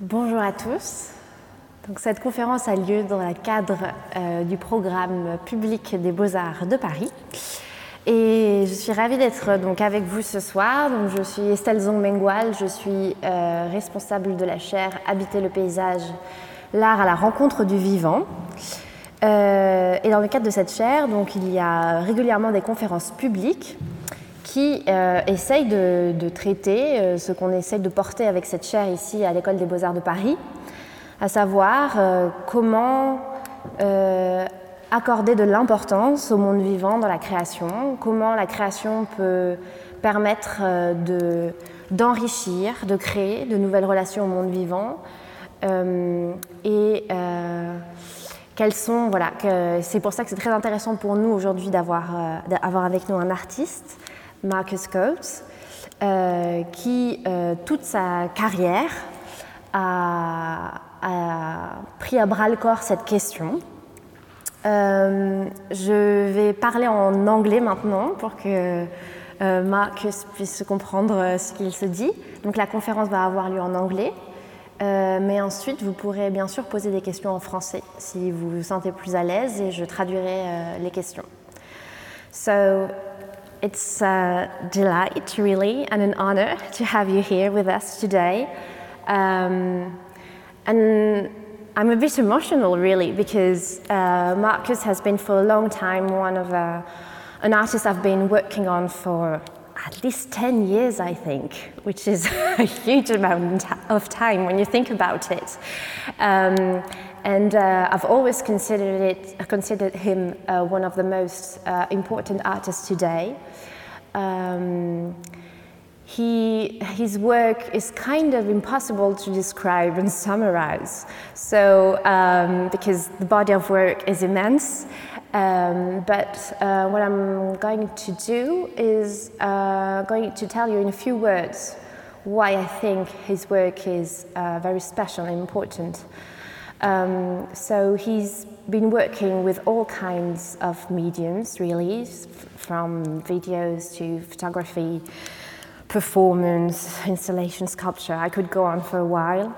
Bonjour à tous. Cette conférence a lieu dans le cadre euh, du programme public des Beaux-Arts de Paris. Et je suis ravie d'être donc avec vous ce soir. Donc, je suis Estelle Zong-Mengual, je suis euh, responsable de la chaire Habiter le paysage, l'art à la rencontre du vivant. Euh, et dans le cadre de cette chaire, donc, il y a régulièrement des conférences publiques qui euh, essaye de, traiter euh, ce qu'on essaye de porter avec cette chaire ici à l'École des beaux-arts de Paris, à savoir euh, comment accorder de l'importance au monde vivant dans la création, comment la création peut permettre de, d'enrichir, de créer de nouvelles relations au monde vivant, et quelles sont, voilà, c'est pour ça que c'est très intéressant pour nous aujourd'hui d'avoir, d'avoir avec nous un artiste Marcus Coates, euh, qui euh, toute sa carrière a, pris à bras le corps cette question. Euh, je vais parler en anglais maintenant pour que Marcus puisse comprendre ce qu'il se dit. Donc la conférence va avoir lieu en anglais. mais ensuite, vous pourrez bien sûr poser des questions en français si vous vous sentez plus à l'aise et je traduirai les questions. So, It's a delight, really, and an honor to have you here with us today. Um, and I'm a bit emotional, really, because uh, Marcus has been for a long time one of uh, an artist I've been working on for at least 10 years, I think, which is a huge amount of time when you think about it. Um, and uh, I've always considered, it, considered him uh, one of the most uh, important artists today. Um, he, his work is kind of impossible to describe and summarize. So, um, because the body of work is immense, um, but uh, what I'm going to do is uh, going to tell you in a few words why I think his work is uh, very special and important. Um, so he's been working with all kinds of mediums, really, from videos to photography, performance, installation, sculpture. I could go on for a while.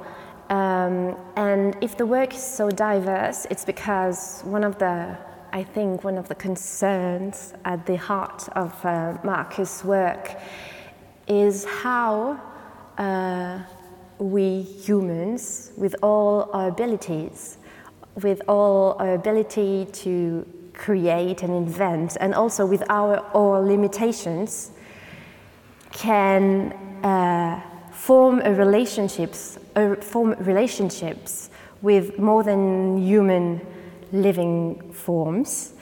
Um, and if the work is so diverse, it's because one of the, I think, one of the concerns at the heart of uh, Marcus' work is how uh, we humans, with all our abilities, with all our ability to create and invent, and also with our, our limitations, can uh, form relationships, uh, form relationships with more than human living forms.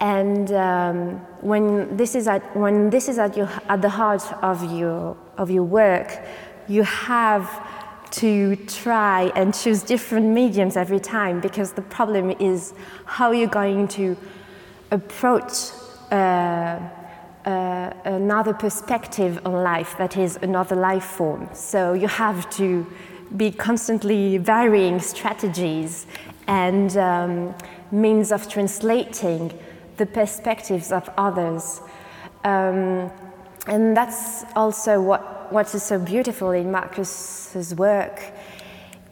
And um, when this is at when this is at your at the heart of your of your work, you have to try and choose different mediums every time because the problem is how you're going to approach uh, uh, another perspective on life that is another life form. So you have to be constantly varying strategies and um, means of translating the perspectives of others. Um, and that's also what what is so beautiful in Marcus's work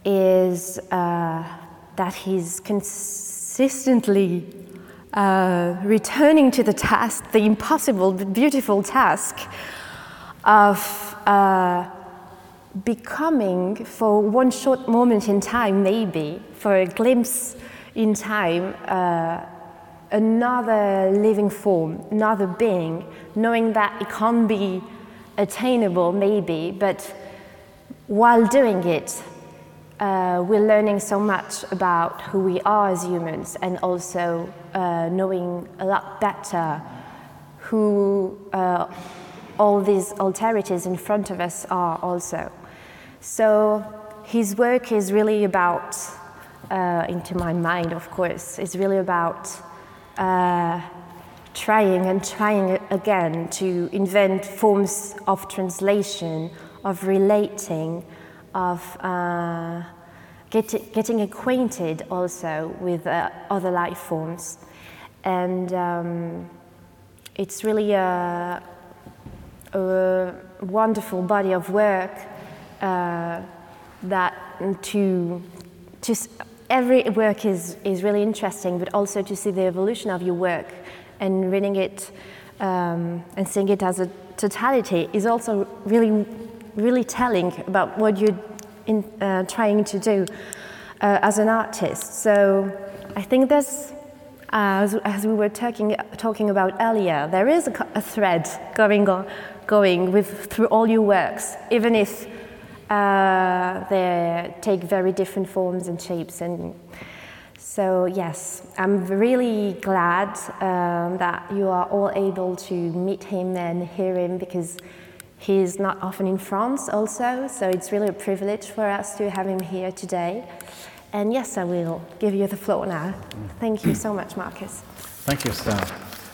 is uh, that he's consistently uh, returning to the task, the impossible but beautiful task of uh, becoming, for one short moment in time, maybe, for a glimpse in time, uh, another living form, another being, knowing that it can't be attainable, maybe, but while doing it, uh, we're learning so much about who we are as humans and also uh, knowing a lot better who uh, all these alterities in front of us are also. So his work is really about, uh, into my mind, of course, is really about uh, trying and trying again to invent forms of translation, of relating, of uh, get, getting acquainted also with uh, other life forms. And um, it's really a, a, wonderful body of work uh, that to, to every work is, is really interesting, but also to see the evolution of your work and reading it um, and seeing it as a totality is also really, really telling about what you're in, uh, trying to do uh, as an artist. So I think there's, as, as, we were talking, talking about earlier, there is a, a thread going, on, going with, through all your works, even if uh, they take very different forms and shapes. And so, yes, I'm really glad um, that you are all able to meet him and hear him because he's not often in France, also. So, it's really a privilege for us to have him here today. And yes, I will give you the floor now. Thank you so much, Marcus. Thank you, Estelle.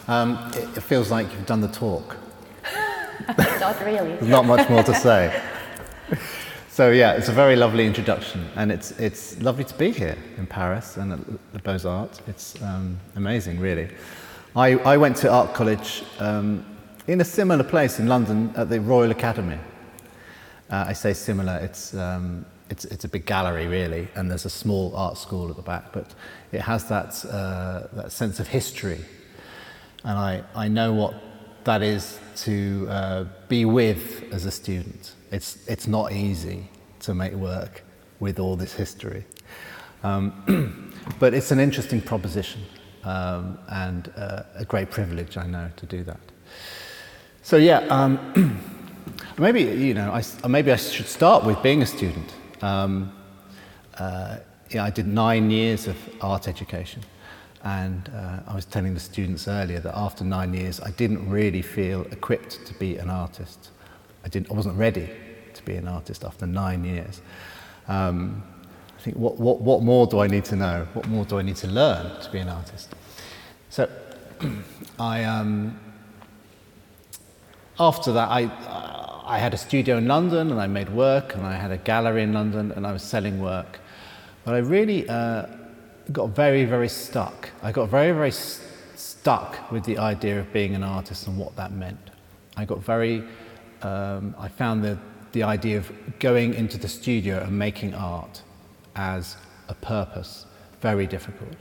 Um, it, it feels like you've done the talk. not really. There's not much more to say. So yeah, it's a very lovely introduction, and it's it's lovely to be here in Paris and at the Beaux Arts. It's um, amazing, really. I, I went to art college um, in a similar place in London at the Royal Academy. Uh, I say similar. It's um, it's it's a big gallery really, and there's a small art school at the back, but it has that uh, that sense of history, and I I know what that is to uh, be with as a student. It's, it's not easy to make work with all this history. Um, but it's an interesting proposition um, and uh, a great privilege, I know, to do that. So, yeah, um, maybe, you know, I, maybe I should start with being a student. Um, uh, yeah, I did nine years of art education. And uh, I was telling the students earlier that after nine years, I didn't really feel equipped to be an artist. I, didn't, I wasn't ready to be an artist after nine years. Um, I think, what, what, what more do I need to know? What more do I need to learn to be an artist? So, I, um, after that, I, I had a studio in London and I made work, and I had a gallery in London and I was selling work. But I really uh, got very, very stuck. I got very, very st- stuck with the idea of being an artist and what that meant. I got very, um, I found the, the idea of going into the studio and making art as a purpose very difficult.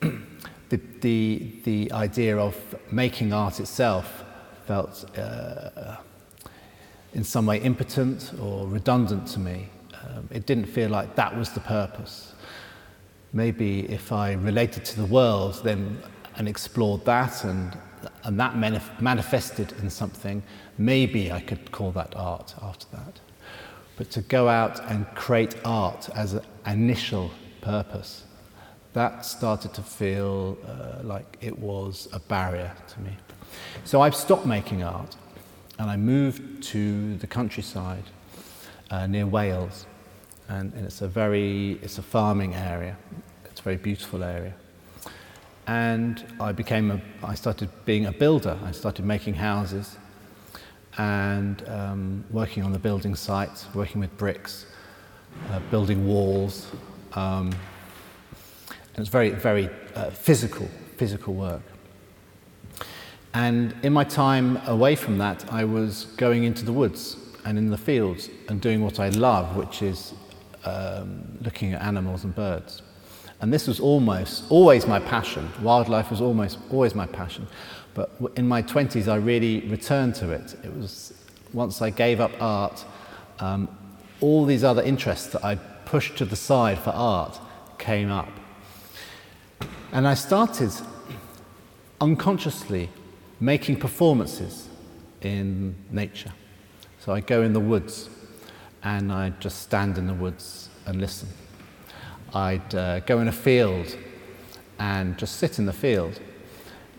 the, the, the idea of making art itself felt uh, in some way impotent or redundant to me. Um, it didn't feel like that was the purpose maybe if I related to the world then and explored that and, and that manif- manifested in something, maybe I could call that art after that. But to go out and create art as an initial purpose, that started to feel uh, like it was a barrier to me. So I've stopped making art and I moved to the countryside uh, near Wales and, and it's a very it's a farming area. It's a very beautiful area. And I became a I started being a builder. I started making houses and um, working on the building sites, working with bricks, uh, building walls. Um, and it's very very uh, physical physical work. And in my time away from that, I was going into the woods and in the fields and doing what I love, which is um, looking at animals and birds. And this was almost always my passion. Wildlife was almost always my passion. But in my 20s, I really returned to it. It was once I gave up art, um, all these other interests that I'd pushed to the side for art came up. And I started unconsciously making performances in nature. So I go in the woods and I'd just stand in the woods and listen. I'd uh, go in a field and just sit in the field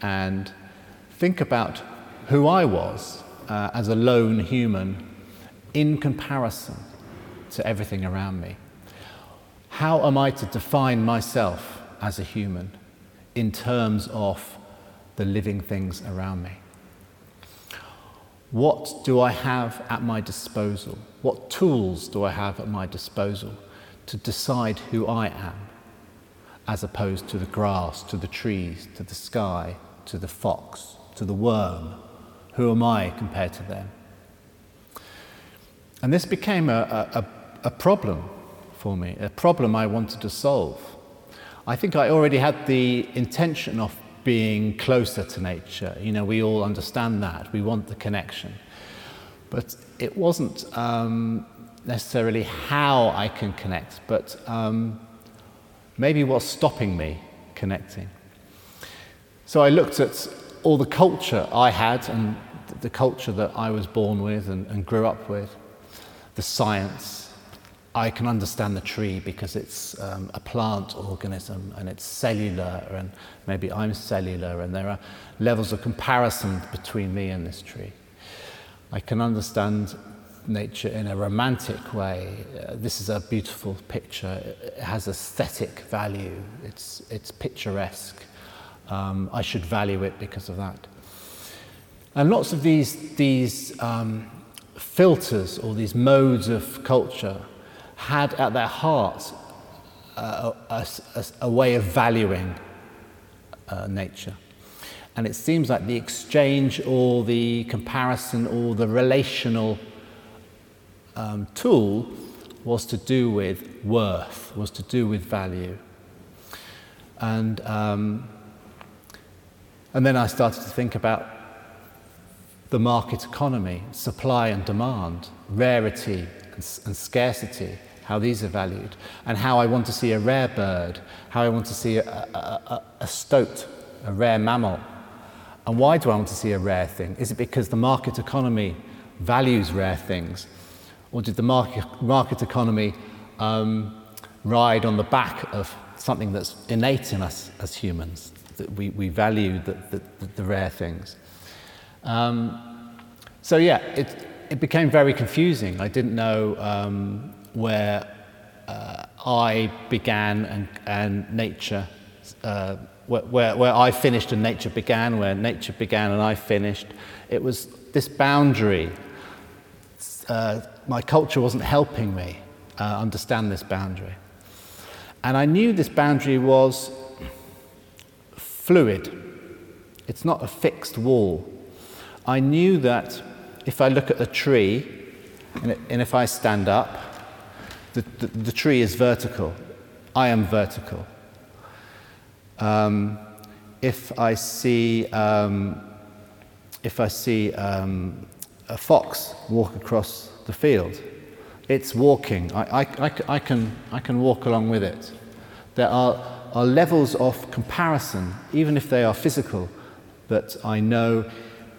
and think about who I was uh, as a lone human in comparison to everything around me. How am I to define myself as a human in terms of the living things around me? What do I have at my disposal? What tools do I have at my disposal to decide who I am, as opposed to the grass, to the trees, to the sky, to the fox, to the worm? Who am I compared to them? And this became a, a, a problem for me, a problem I wanted to solve. I think I already had the intention of being closer to nature. You know, we all understand that. We want the connection. But it wasn't um, necessarily how I can connect, but um, maybe what's stopping me connecting. So I looked at all the culture I had and the culture that I was born with and, and grew up with, the science. I can understand the tree because it's um, a plant organism and it's cellular, and maybe I'm cellular, and there are levels of comparison between me and this tree. I can understand nature in a romantic way. Uh, this is a beautiful picture. It has aesthetic value. It's, it's picturesque. Um, I should value it because of that. And lots of these, these um, filters or these modes of culture had at their heart uh, a, a, a, way of valuing uh, nature. And it seems like the exchange or the comparison or the relational um, tool was to do with worth, was to do with value. And, um, and then I started to think about the market economy, supply and demand, rarity and, and scarcity, how these are valued, and how I want to see a rare bird, how I want to see a, a, a, a stoat, a rare mammal, and why do I want to see a rare thing? Is it because the market economy values rare things? Or did the market, market economy um, ride on the back of something that's innate in us as humans, that we, we value the, the, the rare things? Um, so, yeah, it, it became very confusing. I didn't know um, where uh, I began and, and nature uh, where, where, where I finished and nature began, where nature began and I finished. It was this boundary. Uh, my culture wasn't helping me uh, understand this boundary. And I knew this boundary was fluid, it's not a fixed wall. I knew that if I look at a tree and, if I stand up, the, the, the tree is vertical. I am vertical. Um, if I see, um, if I see um, a fox walk across the field, it's walking. I, I, I, I, can, I can walk along with it. There are, are levels of comparison, even if they are physical, that I know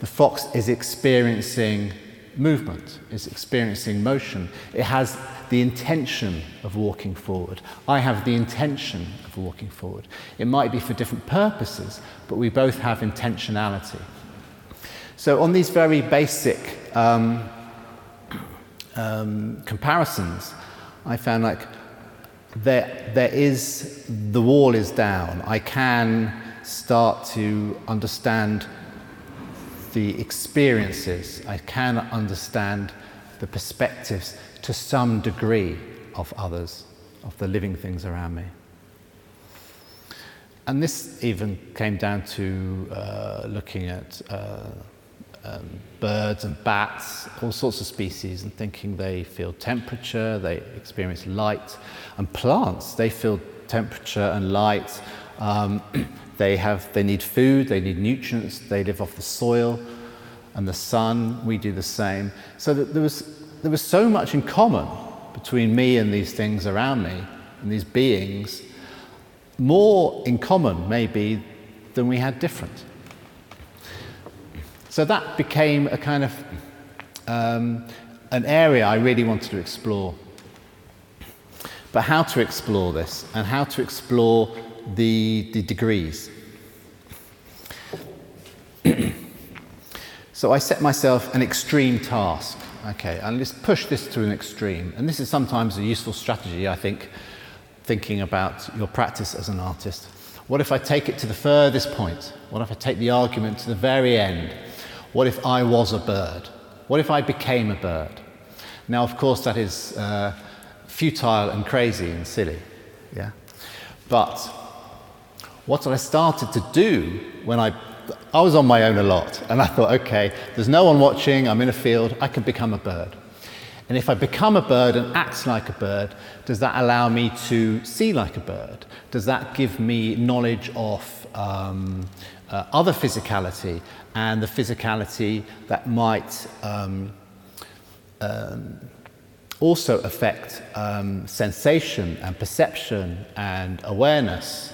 the fox is experiencing movement, is experiencing motion. It has the intention of walking forward. I have the intention of walking forward. It might be for different purposes, but we both have intentionality. So, on these very basic um, um, comparisons, I found like there, there is, the wall is down. I can start to understand the experiences, I can understand the perspectives to some degree of others, of the living things around me. And this even came down to uh, looking at uh, um, birds and bats, all sorts of species, and thinking they feel temperature, they experience light, and plants, they feel temperature and light. Um, they, have, they need food, they need nutrients, they live off the soil and the sun. We do the same. So that there was there was so much in common between me and these things around me and these beings, more in common maybe than we had different. So that became a kind of um, an area I really wanted to explore. But how to explore this and how to explore the, the degrees. so I set myself an extreme task. Okay, and let's push this to an extreme. And this is sometimes a useful strategy, I think, thinking about your practice as an artist. What if I take it to the furthest point? What if I take the argument to the very end? What if I was a bird? What if I became a bird? Now, of course, that is uh, futile and crazy and silly, yeah? But what I started to do when I, I was on my own a lot, and I thought, okay, there's no one watching, I'm in a field, I can become a bird. And if I become a bird and act like a bird, does that allow me to see like a bird? Does that give me knowledge of um, uh, other physicality and the physicality that might um, um, also affect um, sensation and perception and awareness,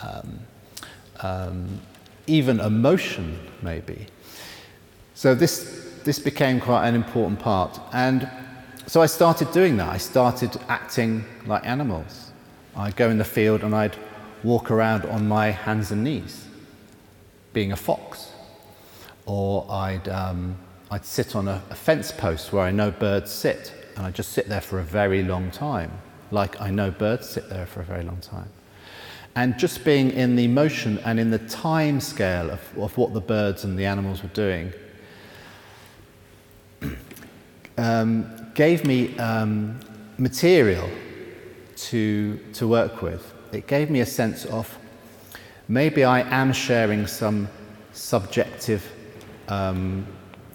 um, um, even emotion, maybe? So this, this became quite an important part. And so I started doing that. I started acting like animals. I'd go in the field and I'd walk around on my hands and knees, being a fox. Or I'd, um, I'd sit on a, a fence post where I know birds sit, and I'd just sit there for a very long time, like I know birds sit there for a very long time. And just being in the motion and in the time scale of, of what the birds and the animals were doing um, gave me um, material to, to work with. It gave me a sense of maybe I am sharing some subjective um,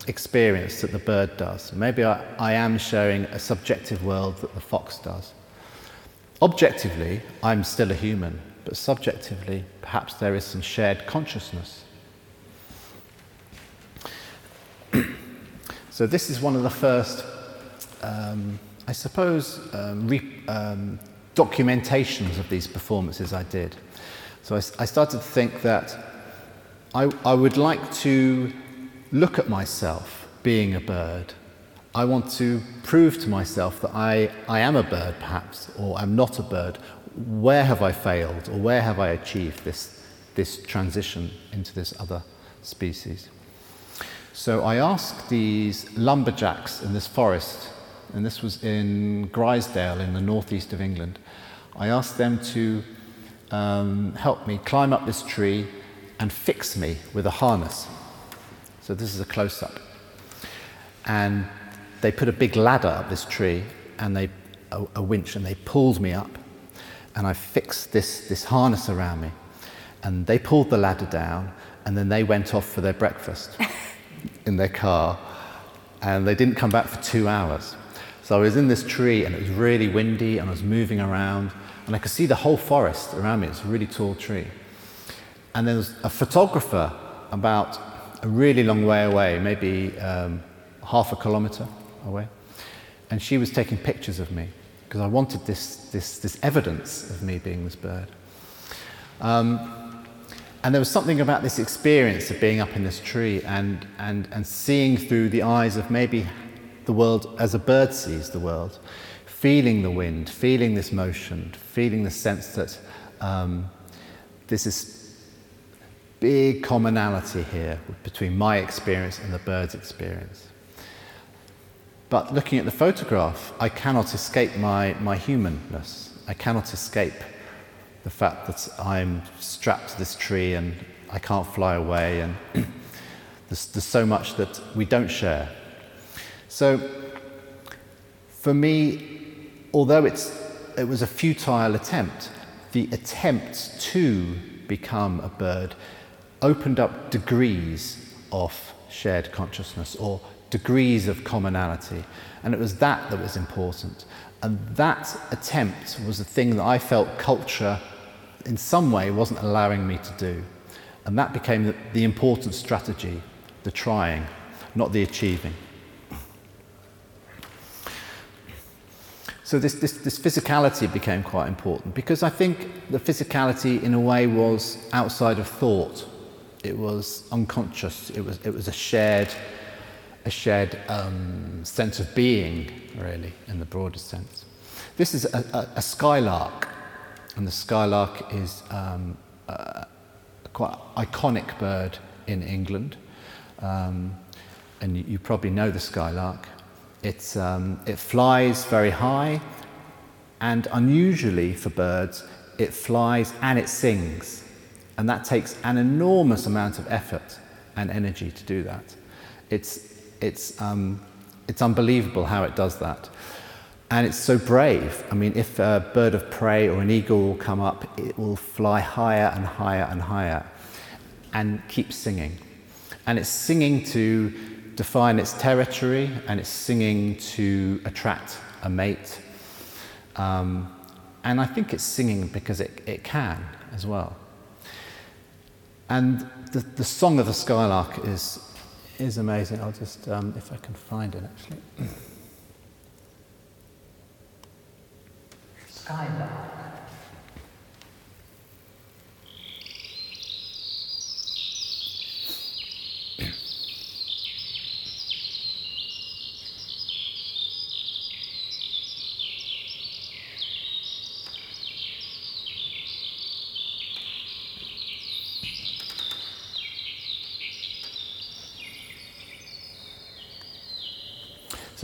experience that the bird does. Maybe I, I am sharing a subjective world that the fox does. Objectively, I'm still a human, but subjectively, perhaps there is some shared consciousness. so, this is one of the first um, I suppose, um, re- um, documentations of these performances I did. So I, I started to think that I, I would like to look at myself being a bird. I want to prove to myself that I, I am a bird, perhaps, or I'm not a bird. Where have I failed, or where have I achieved this, this transition into this other species? So I asked these lumberjacks in this forest and this was in Grizedale in the northeast of England. I asked them to um, help me climb up this tree and fix me with a harness. So this is a close up. And they put a big ladder up this tree and they, a, a winch, and they pulled me up. And I fixed this, this harness around me. And they pulled the ladder down and then they went off for their breakfast in their car. And they didn't come back for two hours. So I was in this tree and it was really windy and I was moving around and I could see the whole forest around me. It's a really tall tree. And there was a photographer about a really long way away, maybe um, half a kilometre away. And she was taking pictures of me because I wanted this, this, this evidence of me being this bird. Um, and there was something about this experience of being up in this tree and, and, and seeing through the eyes of maybe the world as a bird sees the world, feeling the wind, feeling this motion, feeling the sense that um, this is big commonality here between my experience and the bird's experience. But looking at the photograph, I cannot escape my, my humanness. I cannot escape the fact that I'm strapped to this tree and I can't fly away, and there's, there's so much that we don't share. So, for me, although it's, it was a futile attempt, the attempt to become a bird opened up degrees of shared consciousness or degrees of commonality. And it was that that was important. And that attempt was the thing that I felt culture, in some way, wasn't allowing me to do. And that became the, the important strategy the trying, not the achieving. So this, this, this physicality became quite important because I think the physicality in a way was outside of thought. It was unconscious. It was, it was a shared, a shared um, sense of being, really, in the broadest sense. This is a, a, a skylark, and the skylark is um, a, a quite iconic bird in England. Um, and you, you probably know the skylark. It's, um, it flies very high, and unusually for birds, it flies and it sings. And that takes an enormous amount of effort and energy to do that. It's, it's, um, it's unbelievable how it does that. And it's so brave. I mean, if a bird of prey or an eagle will come up, it will fly higher and higher and higher and keep singing. And it's singing to define its territory and it's singing to attract a mate. Um, and I think it's singing because it, it can as well. And the, the song of the skylark is, is amazing. I'll just, um, if I can find it actually.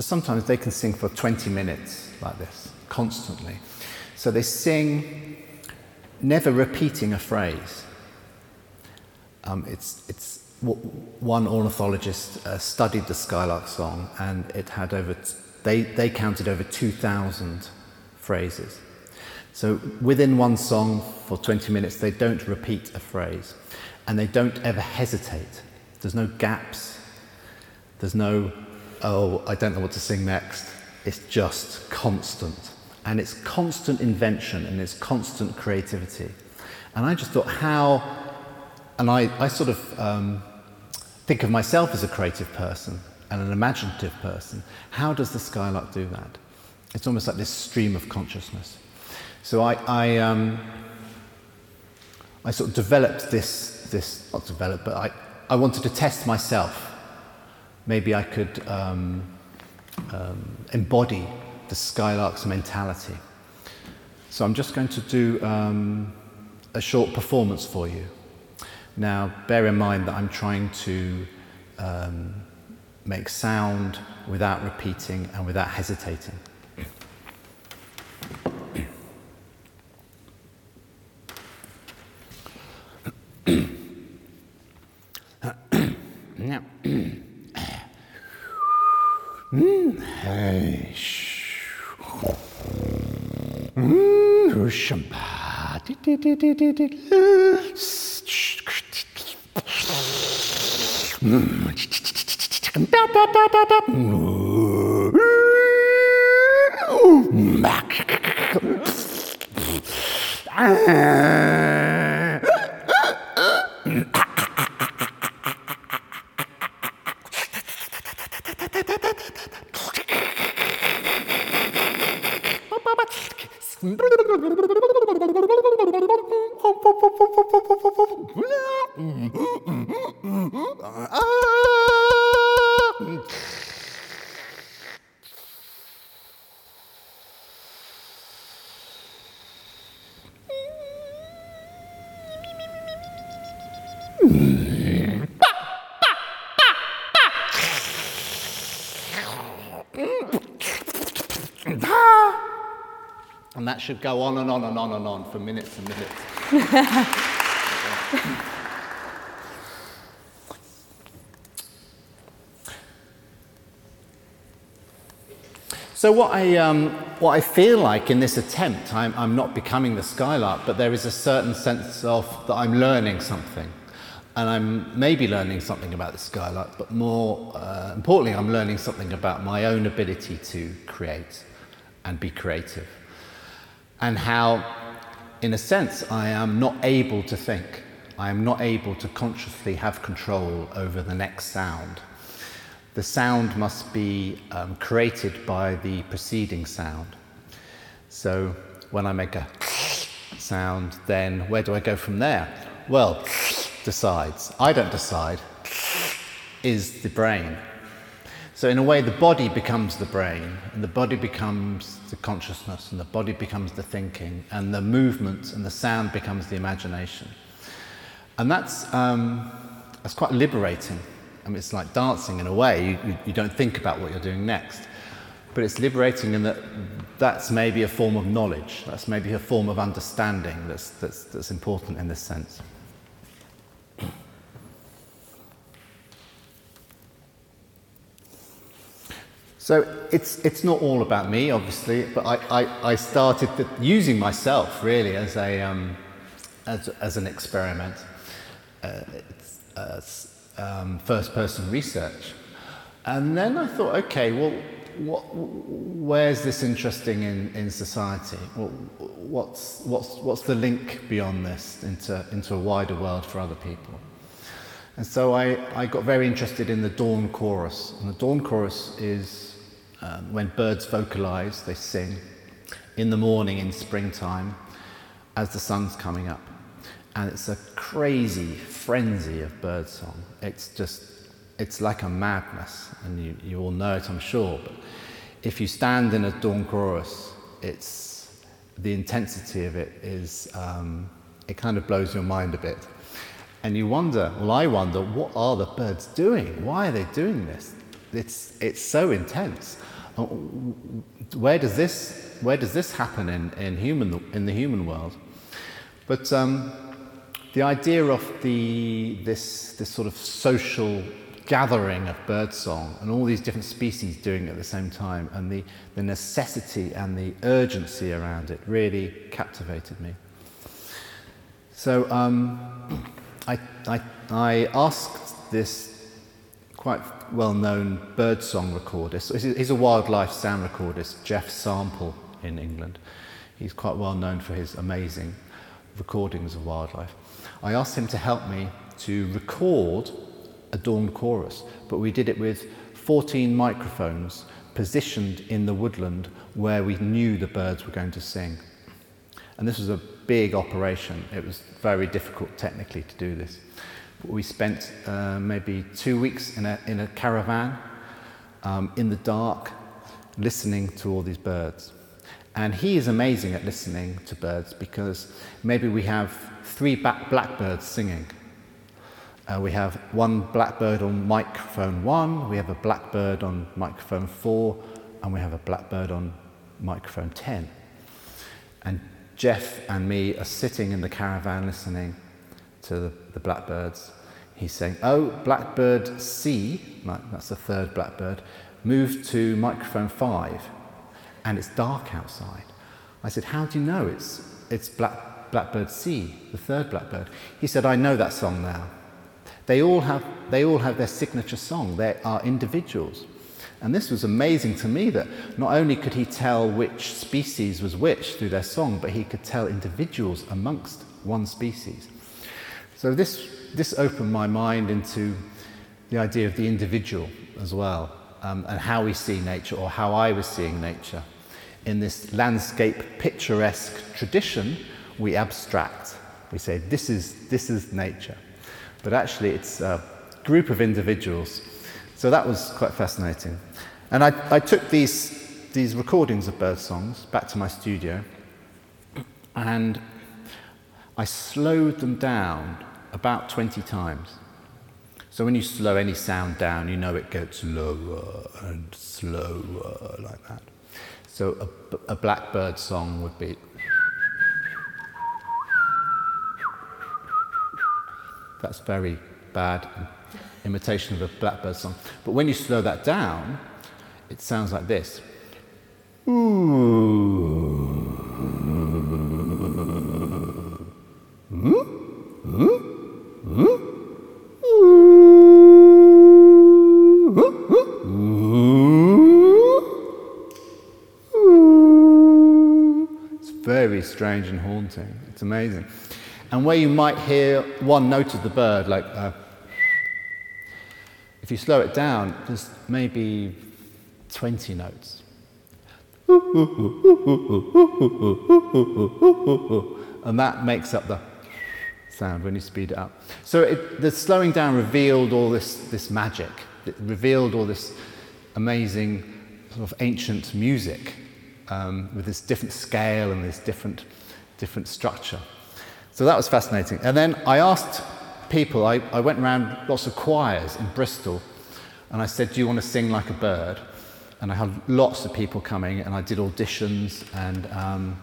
Sometimes they can sing for 20 minutes like this, constantly. So they sing, never repeating a phrase. Um, it's, it's one ornithologist uh, studied the Skylark song and it had over, they, they counted over 2,000 phrases. So within one song for 20 minutes, they don't repeat a phrase and they don't ever hesitate. There's no gaps. There's no oh, I don't know what to sing next. It's just constant. And it's constant invention and it's constant creativity. And I just thought, how, and I, I sort of um, think of myself as a creative person and an imaginative person. How does the skylark do that? It's almost like this stream of consciousness. So I, I, um, I sort of developed this, this, not developed, but I, I wanted to test myself maybe I could um, um, embody the Skylark's mentality. So I'm just going to do um, a short performance for you. Now, bear in mind that I'm trying to um, make sound without repeating and without hesitating. now, 음, 에이씨. 음, 으쌰바. 디디디디디디. 음, 빠빠빠빠빠. 음, 막. 아. Should go on and on and on and on for minutes and minutes. so what I, um, what I feel like in this attempt, I'm, I'm not becoming the skylark, but there is a certain sense of that I'm learning something. And I'm maybe learning something about the skylark, but more uh, importantly, I'm learning something about my own ability to create and be creative and how, in a sense, I am not able to think. I am not able to consciously have control over the next sound. The sound must be um, created by the preceding sound. So when I make a sound, then where do I go from there? Well, decides. I don't decide, is the brain. So, in a way, the body becomes the brain, and the body becomes the consciousness, and the body becomes the thinking, and the movement and the sound becomes the imagination. And that's, um, that's quite liberating. I mean, it's like dancing in a way. You, you, you don't think about what you're doing next. But it's liberating in that that's maybe a form of knowledge, that's maybe a form of understanding that's, that's, that's important in this sense. So it's, it's not all about me, obviously, but I, I, I started using myself really as, a, um, as, as an experiment, uh, it's, um, first person research. And then I thought, okay, well, what, where's this interesting in, in society? Well, What's, what's, what's the link beyond this into, into a wider world for other people? And so I, I got very interested in the dawn chorus. And the dawn chorus is um, when birds vocalize, they sing in the morning in springtime as the sun's coming up. And it's a crazy frenzy of birdsong. It's just it's like a madness, and you, you all know it, I'm sure. But if you stand in a dawn chorus, it's the intensity of it is um, it kind of blows your mind a bit, and you wonder. Well, I wonder what are the birds doing? Why are they doing this? It's it's so intense. Uh, where does this where does this happen in, in human in the human world? But um, the idea of the this this sort of social gathering of birdsong and all these different species doing it at the same time and the, the necessity and the urgency around it really captivated me. So um, I, I, I asked this quite well-known birdsong recordist, he's a wildlife sound recordist, Geoff Sample in England. He's quite well known for his amazing recordings of wildlife. I asked him to help me to record a dawn chorus, but we did it with 14 microphones positioned in the woodland where we knew the birds were going to sing. And this was a big operation. It was very difficult technically to do this. We spent uh, maybe two weeks in a, in a caravan um, in the dark listening to all these birds. And he is amazing at listening to birds because maybe we have three blackbirds singing uh, we have one blackbird on microphone one, we have a blackbird on microphone four, and we have a blackbird on microphone 10. And Geoff and me are sitting in the caravan listening to the, the blackbirds. He's saying, Oh, blackbird C, that's the third blackbird, move to microphone five, and it's dark outside. I said, How do you know it's, it's black, blackbird C, the third blackbird? He said, I know that song now. They all have, they all have their signature song. They are individuals. And this was amazing to me that not only could he tell which species was which through their song, but he could tell individuals amongst one species. So this, this opened my mind into the idea of the individual as well, um, and how we see nature, or how I was seeing nature. In this landscape picturesque tradition, we abstract. We say, this is, this is nature but actually it's a group of individuals. So that was quite fascinating. And I, I took these, these recordings of bird songs back to my studio and I slowed them down about 20 times. So when you slow any sound down, you know it gets lower and slower like that. So a, a blackbird song would be That's very bad imitation of a blackbird song. But when you slow that down, it sounds like this. It's very strange and haunting. It's amazing. And where you might hear one note of the bird, like uh, if you slow it down, there's maybe 20 notes. And that makes up the sound when you speed it up. So it, the slowing down revealed all this, this magic. It revealed all this amazing sort of ancient music um, with this different scale and this different, different structure. So that was fascinating. And then I asked people, I, I went around lots of choirs in Bristol, and I said, Do you want to sing like a bird? And I had lots of people coming, and I did auditions. And um,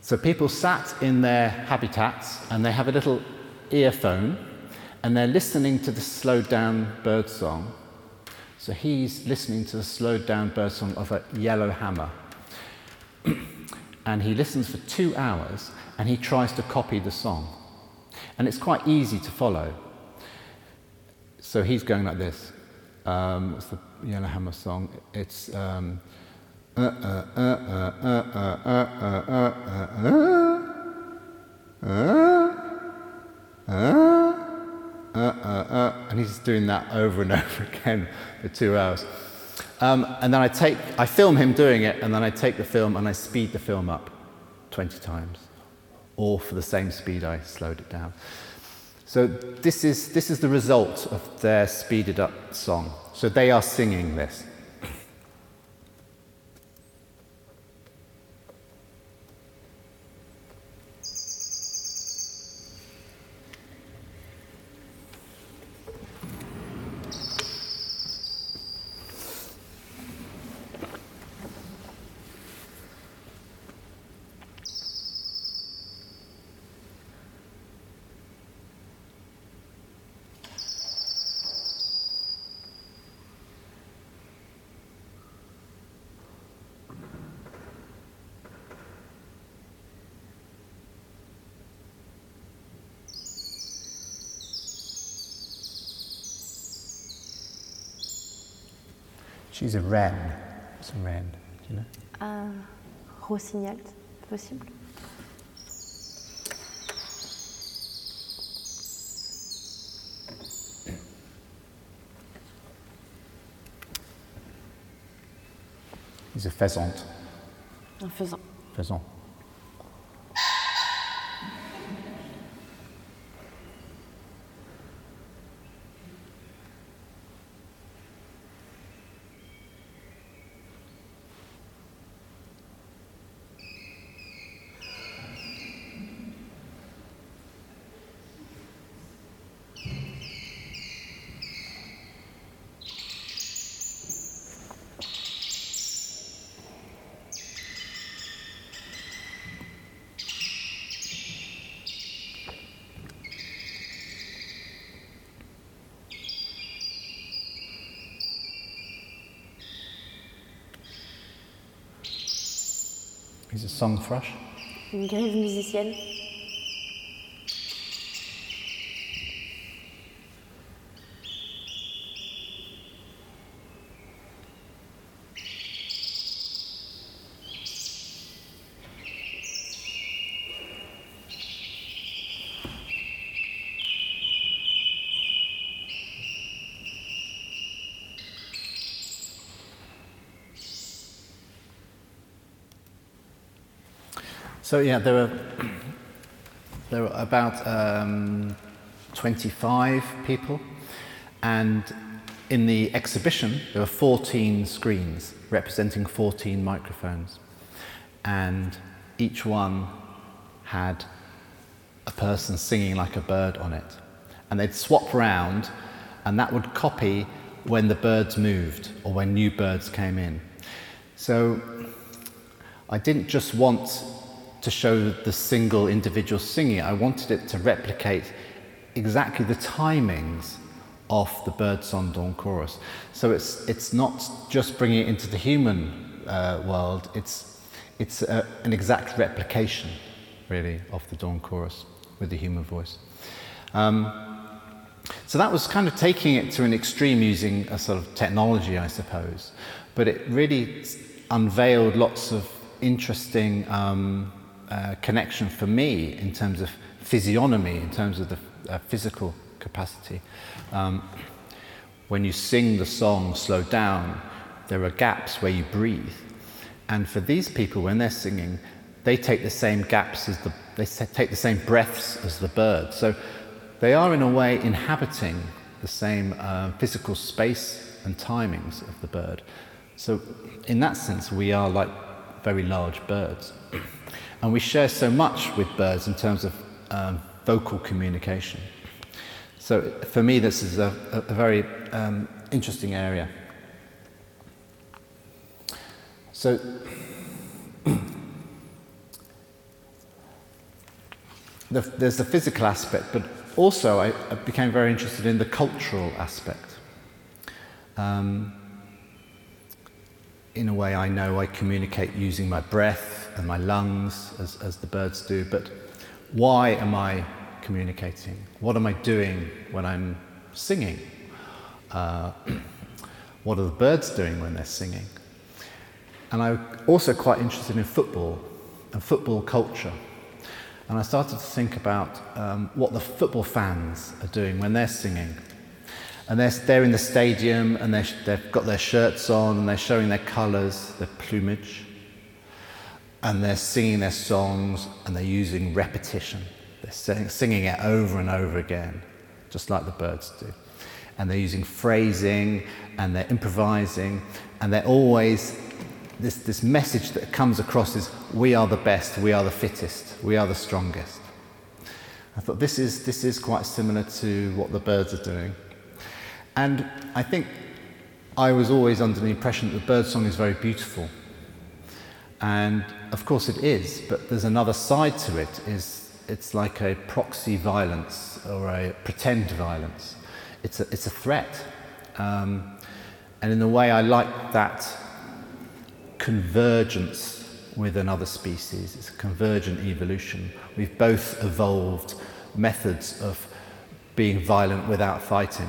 so people sat in their habitats, and they have a little earphone, and they're listening to the slowed down bird song. So he's listening to the slowed down bird song of a yellow hammer. And he listens for two hours and he tries to copy the song. And it's quite easy to follow. So he's going like this. Um, it's the Yellow Hammer song. It's. Um, and he's doing that over and over again for two hours. Um, and then I take, I film him doing it, and then I take the film and I speed the film up 20 times, or for the same speed I slowed it down. So this is, this is the result of their speeded up song. So they are singing this. She's a wren. It's a wren, you know? Un rossignol, possible? He's a pheasant. Un faisan. Pheasant. He's a Une grive musicienne. So yeah, there were there were about um, 25 people, and in the exhibition there were 14 screens representing 14 microphones, and each one had a person singing like a bird on it, and they'd swap round, and that would copy when the birds moved or when new birds came in. So I didn't just want to show the single individual singing. I wanted it to replicate exactly the timings of the birdsong dawn chorus. So it's, it's not just bringing it into the human uh, world, it's, it's uh, an exact replication, really, of the dawn chorus with the human voice. Um, so that was kind of taking it to an extreme using a sort of technology, I suppose. But it really unveiled lots of interesting um, uh, connection for me in terms of physiognomy, in terms of the uh, physical capacity. Um, when you sing the song slow down, there are gaps where you breathe. And for these people, when they're singing, they take the same gaps as the, they take the same breaths as the bird. So they are, in a way, inhabiting the same uh, physical space and timings of the bird. So, in that sense, we are like very large birds. And we share so much with birds in terms of um, vocal communication. So for me, this is a, a, very um, interesting area. So the, there's the physical aspect, but also I, I, became very interested in the cultural aspect. Um, in a way, I know I communicate using my breath and my lungs as, as the birds do, but why am I communicating? What am I doing when I'm singing? Uh, what are the birds doing when they're singing? And I'm also quite interested in football and football culture. And I started to think about um, what the football fans are doing when they're singing. And they're, they're in the stadium and they've got their shirts on and they're showing their colours, their plumage. And they're singing their songs and they're using repetition. They're singing it over and over again, just like the birds do. And they're using phrasing and they're improvising and they're always this, this message that comes across is we are the best, we are the fittest, we are the strongest. I thought this is, this is quite similar to what the birds are doing. And I think I was always under the impression that the bird song is very beautiful. And of course it is, but there's another side to it, is it's like a proxy violence or a pretend violence. It's a, it's a threat. Um, and in a way I like that convergence with another species. It's a convergent evolution. We've both evolved methods of being violent without fighting.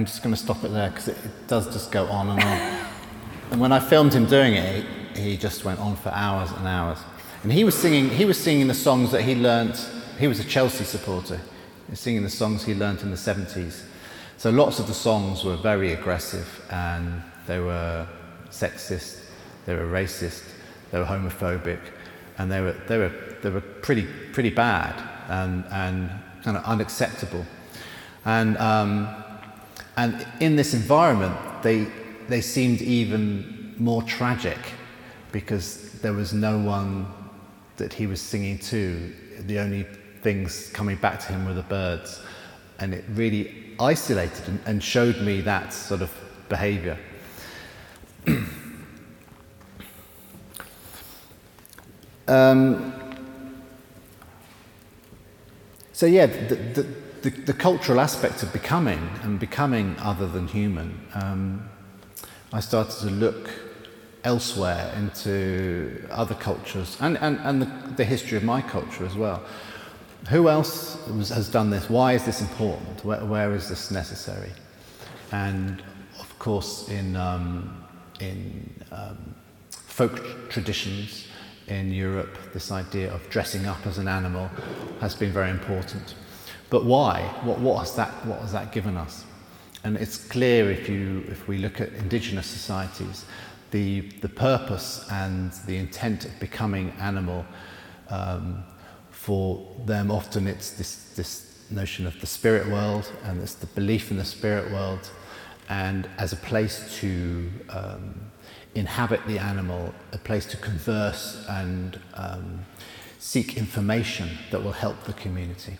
I'm just going to stop it there because it, it, does just go on and on. and when I filmed him doing it, he, just went on for hours and hours. And he was singing, he was singing the songs that he learnt. He was a Chelsea supporter. He was singing the songs he learnt in the 70s. So lots of the songs were very aggressive and they were sexist, they were racist, they were homophobic, and they were, they were, they were pretty, pretty bad and, and kind of unacceptable. And um, and in this environment, they, they seemed even more tragic because there was no one that he was singing to. The only things coming back to him were the birds. And it really isolated and, and showed me that sort of behavior. um, so, yeah, the, the, the, the cultural aspect of becoming and becoming other than human, um, I started to look elsewhere into other cultures and, and, and the, the history of my culture as well. Who else was, has done this? Why is this important? Where, where is this necessary? And of course, in, um, in um, folk traditions in Europe, this idea of dressing up as an animal has been very important. But why? What, what, has that, what has that given us? And it's clear if, you, if we look at indigenous societies, the, the purpose and the intent of becoming animal, um, for them often it's this, this notion of the spirit world and it's the belief in the spirit world and as a place to um, inhabit the animal, a place to converse and um, seek information that will help the community.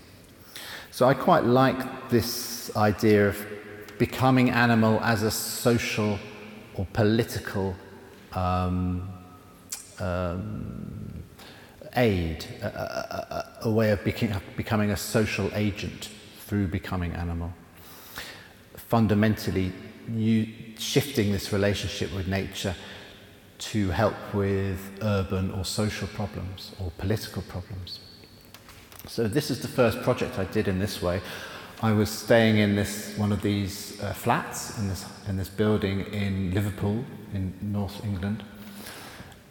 So I quite like this idea of becoming animal as a social or political um, um, aid, a, a, a, way of becoming a social agent through becoming animal. Fundamentally, you, shifting this relationship with nature to help with urban or social problems or political problems. So this is the first project I did in this way. I was staying in this one of these uh, flats in this in this building in Liverpool in North England,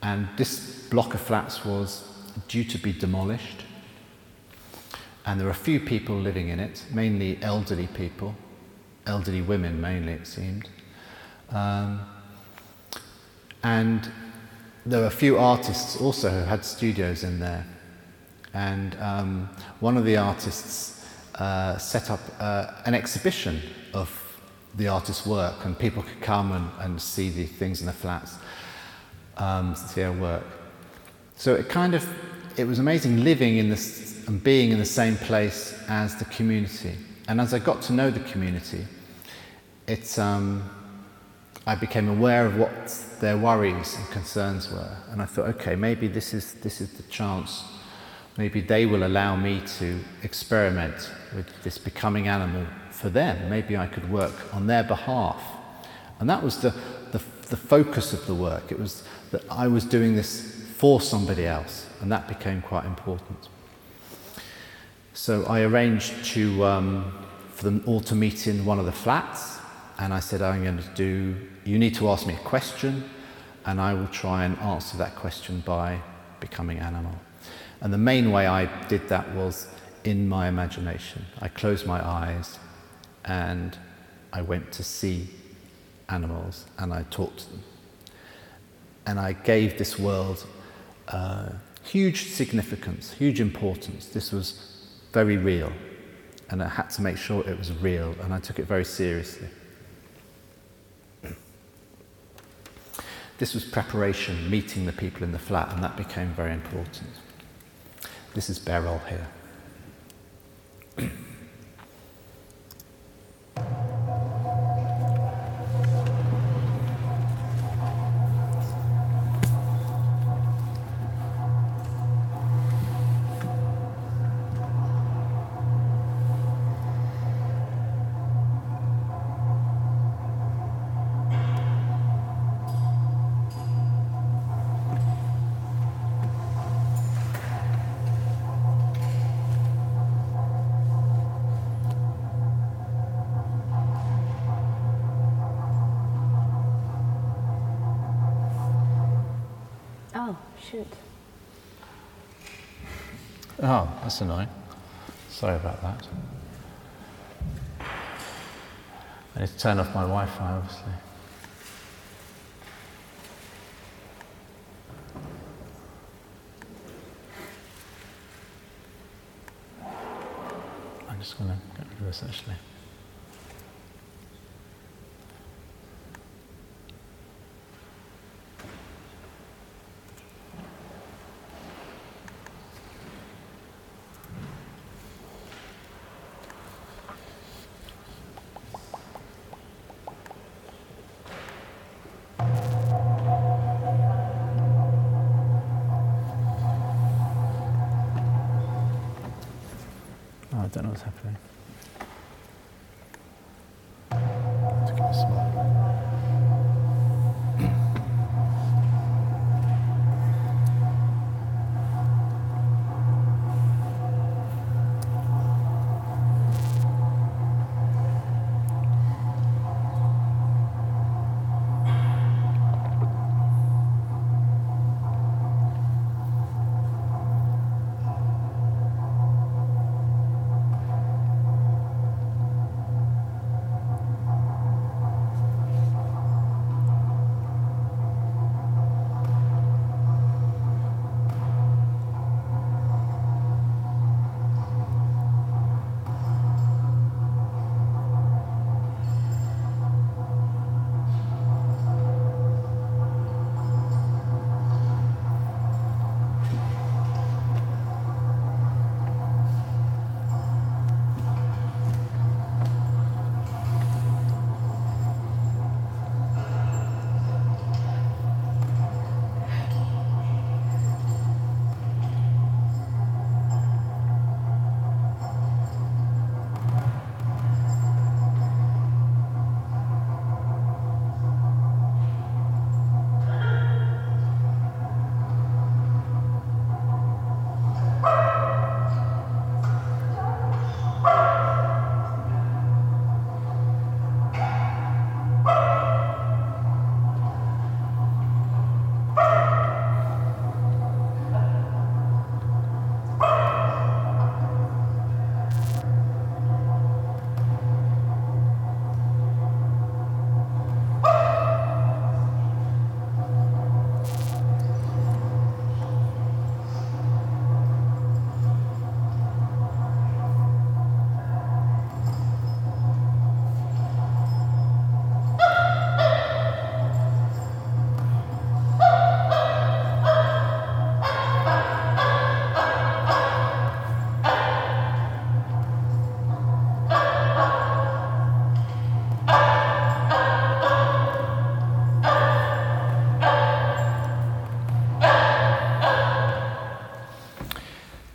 and this block of flats was due to be demolished. And there were a few people living in it, mainly elderly people, elderly women mainly, it seemed. Um, and there were a few artists also who had studios in there. And um, one of the artists uh, set up uh, an exhibition of the artist's work, and people could come and, and see the things in the flats, um, see her work. So it kind of, it was amazing living in this and being in the same place as the community. And as I got to know the community, it, um, I became aware of what their worries and concerns were. And I thought, okay, maybe this is, this is the chance. Maybe they will allow me to experiment with this becoming animal for them. Maybe I could work on their behalf. And that was the, the, the focus of the work. It was that I was doing this for somebody else, and that became quite important. So I arranged to, um, for them all to meet in one of the flats, and I said, I'm going to do, you need to ask me a question, and I will try and answer that question by becoming animal. And the main way I did that was in my imagination. I closed my eyes and I went to see animals and I talked to them. And I gave this world uh, huge significance, huge importance. This was very real, and I had to make sure it was real, and I took it very seriously. This was preparation, meeting the people in the flat, and that became very important. This is Beryl here. Oh, that's annoying. Sorry about that. I need to turn off my Wi Fi, obviously. I'm just going to get rid of this actually.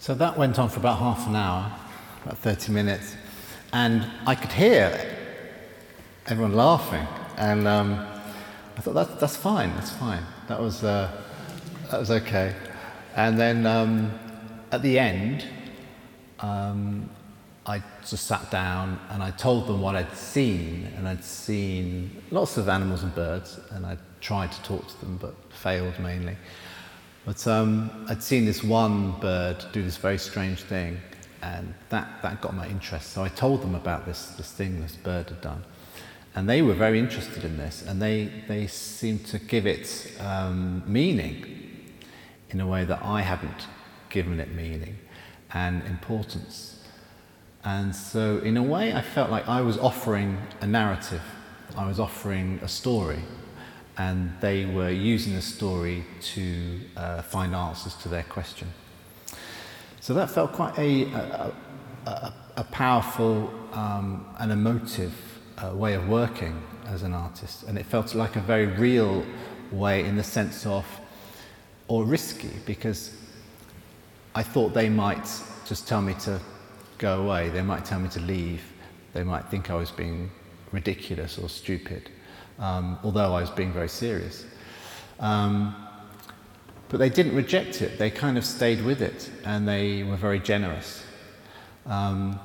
So that went on for about half an hour, about 30 minutes, and I could hear everyone laughing, and um, I thought that's, that's fine, that's fine. That was, uh, that was okay. And then um, at the end, um, I just sat down and I told them what I'd seen, and I'd seen lots of animals and birds, and I tried to talk to them, but failed mainly. But um, I'd seen this one bird do this very strange thing, and that, that got my interest. So I told them about this, this thing this bird had done. And they were very interested in this, and they, they seemed to give it um, meaning in a way that I haven't given it meaning and importance. And so, in a way, I felt like I was offering a narrative, I was offering a story, and they were using the story to uh, find answers to their question. So that felt quite a, a, a, a powerful um, and emotive uh, way of working as an artist, and it felt like a very real way in the sense of, or risky, because I thought they might just tell me to go away. They might tell me to leave. They might think I was being ridiculous or stupid, um, although I was being very serious. Um, but they didn't reject it. They kind of stayed with it and they were very generous. Um,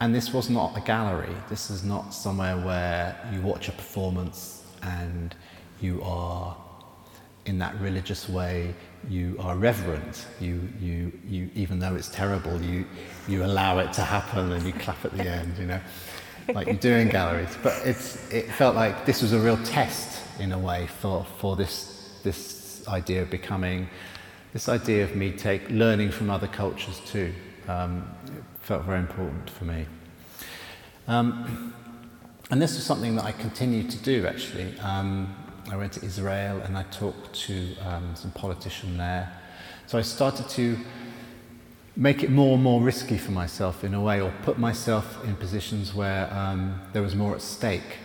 and this was not a gallery. This is not somewhere where you watch a performance and you are in that religious way, you are reverent. You, you, you, even though it's terrible, you, you allow it to happen and you clap at the end, you know, like you do in galleries. But it's, it felt like this was a real test, in a way, for, for this, this idea of becoming, this idea of me take, learning from other cultures too. Um, felt very important for me. Um, and this was something that I continued to do, actually. Um, I went to Israel and I talked to um, some politician there. So I started to make it more and more risky for myself in a way, or put myself in positions where um, there was more at stake.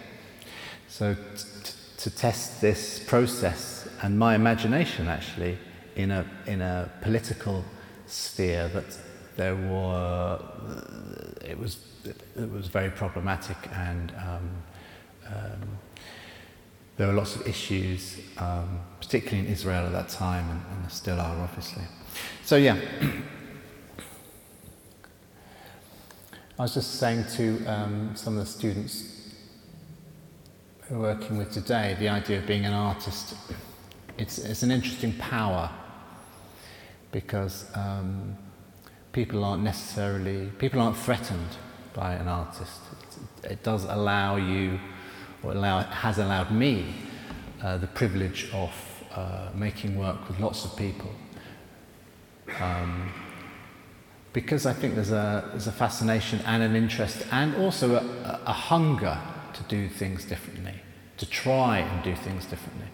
So t- t- to test this process and my imagination actually in a, in a political sphere that there were, it was, it was very problematic and um, um, there were lots of issues, um, particularly in Israel at that time, and, and there still are, obviously. So, yeah. I was just saying to um, some of the students who are working with today the idea of being an artist. It's, it's an interesting power because um, people aren't necessarily, people aren't threatened by an artist. It, does allow you or allow, has allowed me uh, the privilege of uh, making work with lots of people. Um, because I think there's a, there's a fascination and an interest and also a, a hunger to do things differently, to try and do things differently.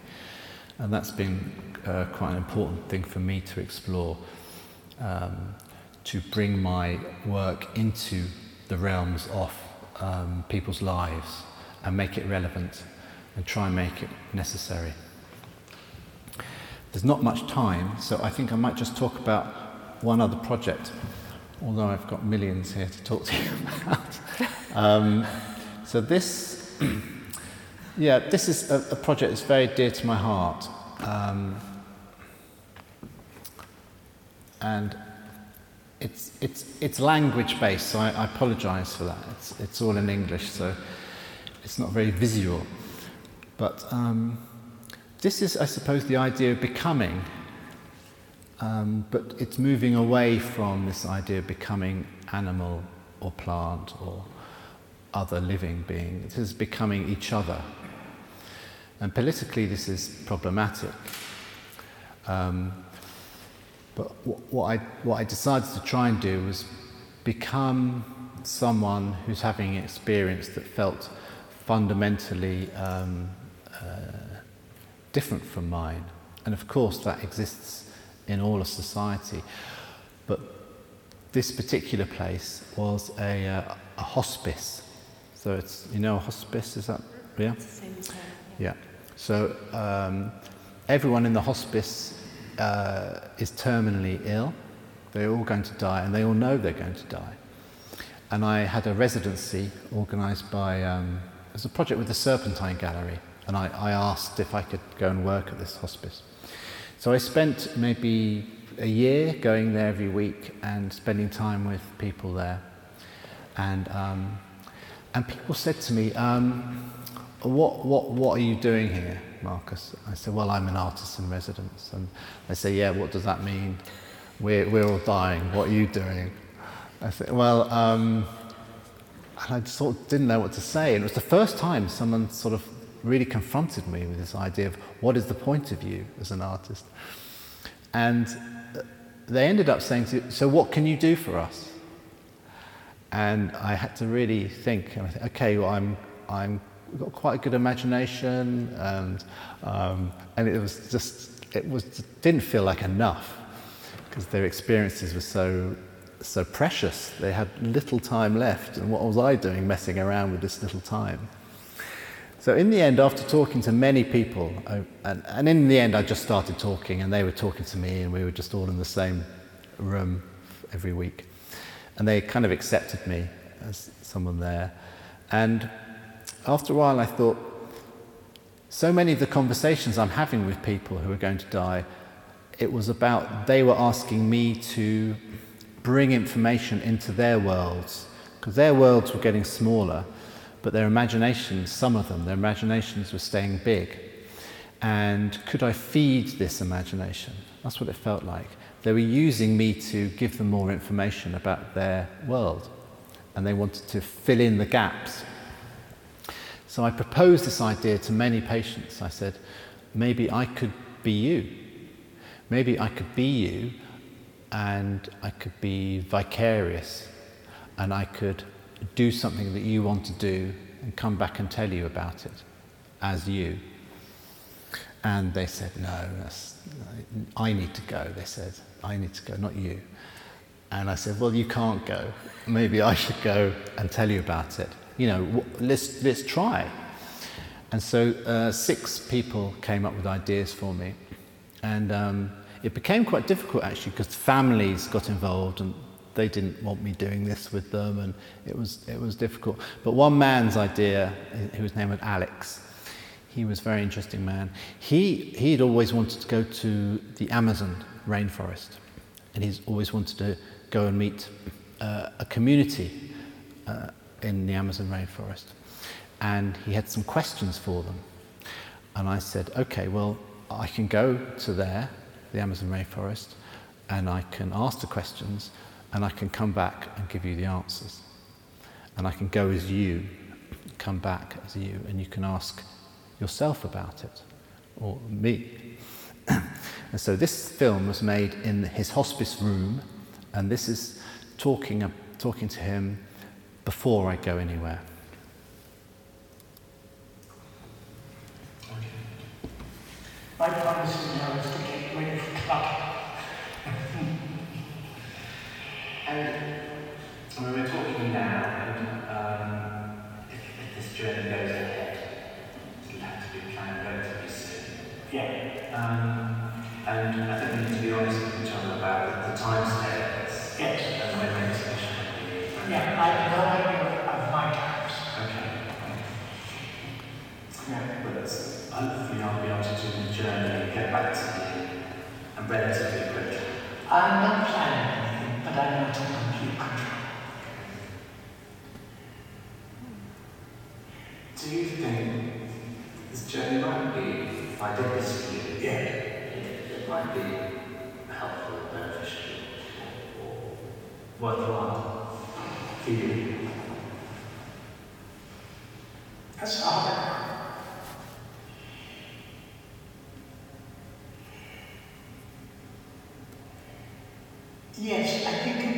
And that's been uh, quite an important thing for me to explore, um, to bring my work into the realms of um, people's lives and make it relevant and try and make it necessary. There's not much time, so I think I might just talk about one other project, although I've got millions here to talk to you about. um, so this, yeah, this is a, a, project that's very dear to my heart. Um, and it's, it's, it's language based, so I, I apologize for that. It's, it's all in English, so it's not very visual. But um, this is, I suppose, the idea of becoming. Um, but it's moving away from this idea of becoming animal or plant or other living being. It is becoming each other. And politically, this is problematic. Um, but what I, what I decided to try and do was become someone who's having an experience that felt fundamentally um, uh, different from mine. And of course, that exists in all of society. But this particular place was a, uh, a hospice. So it's, you know, a hospice, is that, yeah? Yeah. So um, everyone in the hospice uh, is terminally ill They're all going to die, and they all know they're going to die. And I had a residency organised by, um, it was a project with the Serpentine Gallery, and I, I asked if I could go and work at this hospice. So I spent maybe a year going there every week and spending time with people there. And, um, and people said to me, um, what, what, what are you doing here, Marcus? I said, well, I'm an artist in residence. And they say, yeah, what does that mean? We're, we're all dying. What are you doing? I said, well, um, and I sort of didn't know what to say. And it was the first time someone sort of really confronted me with this idea of what is the point of you as an artist? And they ended up saying, to, so what can you do for us? And I had to really think, okay, well, I'm, I'm got quite a good imagination, and, um, and it was just, it was, didn't feel like enough because their experiences were so, so precious. They had little time left, and what was I doing messing around with this little time? So in the end, after talking to many people, I, and, and in the end, I just started talking, and they were talking to me, and we were just all in the same room every week. And they kind of accepted me as someone there. And after a while, I thought, so many of the conversations I'm having with people who are going to die, it was about they were asking me to bring information into their worlds, because their worlds were getting smaller, but their imaginations, some of them, their imaginations were staying big. And could I feed this imagination? That's what it felt like. They were using me to give them more information about their world, and they wanted to fill in the gaps. So I proposed this idea to many patients. I said, maybe I could be you. Maybe I could be you, and I could be vicarious, and I could do something that you want to do and come back and tell you about it as you. And they said, no, I need to go. They said, I need to go, not you. And I said, well, you can't go. Maybe I should go and tell you about it. You know, let's, let's try. And so uh, six people came up with ideas for me. And um, it became quite difficult actually because families got involved and they didn't want me doing this with them and it was, it was difficult. But one man's idea, name was Alex, he was a very interesting man. He, he'd always wanted to go to the Amazon rainforest. And he's always wanted to go and meet uh, a community uh, in the Amazon rainforest. And he had some questions for them. And I said, okay, well, I can go to there, the Amazon rainforest, and I can ask the questions, and I can come back and give you the answers. And I can go as you, come back as you, and you can ask yourself about it, or me. and so this film was made in his hospice room, and this is talking, uh, talking to him before I go anywhere. Is to get rid of clutter. And we're talking now, journey might be, if I did this for Yeah. it, it might be helpful, beneficial, or worthwhile for you? That's all. Yes, I think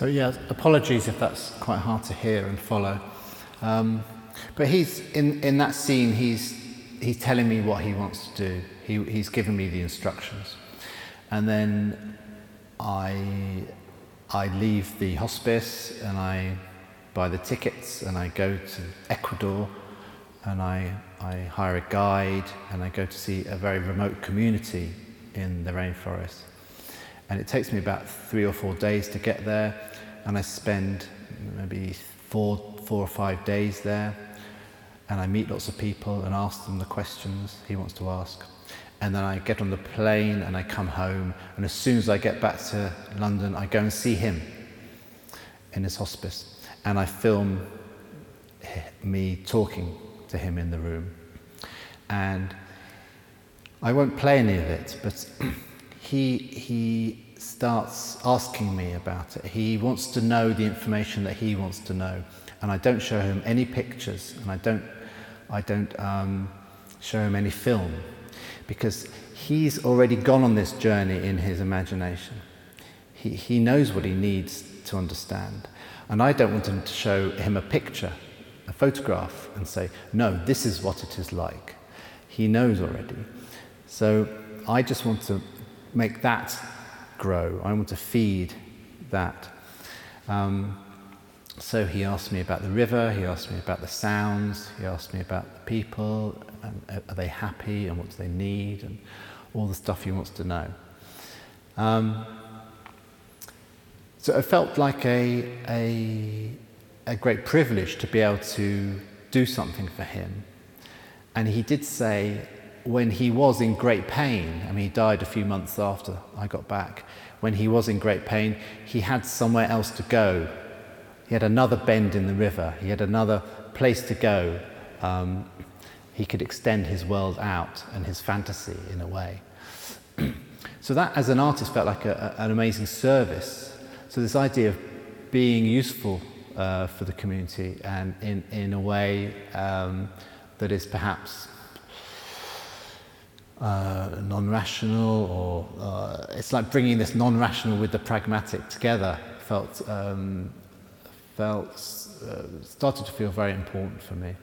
So yeah, apologies if that's quite hard to hear and follow. Um, but he's in, in that scene. He's he's telling me what he wants to do. He, he's given me the instructions, and then I I leave the hospice and I buy the tickets and I go to Ecuador and I I hire a guide and I go to see a very remote community in the rainforest. And it takes me about three or four days to get there, and I spend maybe four, four or five days there, and I meet lots of people and ask them the questions he wants to ask. And then I get on the plane and I come home, and as soon as I get back to London, I go and see him in his hospice, and I film me talking to him in the room. And I won't play any of it, but he, he starts asking me about it. He wants to know the information that he wants to know. And I don't show him any pictures and I don't, I don't um, show him any film because he's already gone on this journey in his imagination. He, he knows what he needs to understand. And I don't want him to show him a picture, a photograph, and say, no, this is what it is like. He knows already. So I just want to make that grow. I want to feed that. Um, so he asked me about the river, he asked me about the sounds, he asked me about the people, and are they happy, and what do they need, and all the stuff he wants to know. Um, so it felt like a, a, a great privilege to be able to do something for him. And he did say, when he was in great pain, I mean, he died a few months after I got back, when he was in great pain, he had somewhere else to go. He had another bend in the river, he had another place to go. Um, he could extend his world out and his fantasy in a way. so, that as an artist felt like a, a, an amazing service. So, this idea of being useful uh, for the community and in, in a way um, that is perhaps uh, non-rational or uh, it's like bringing this non-rational with the pragmatic together felt um, felt uh, started to feel very important for me.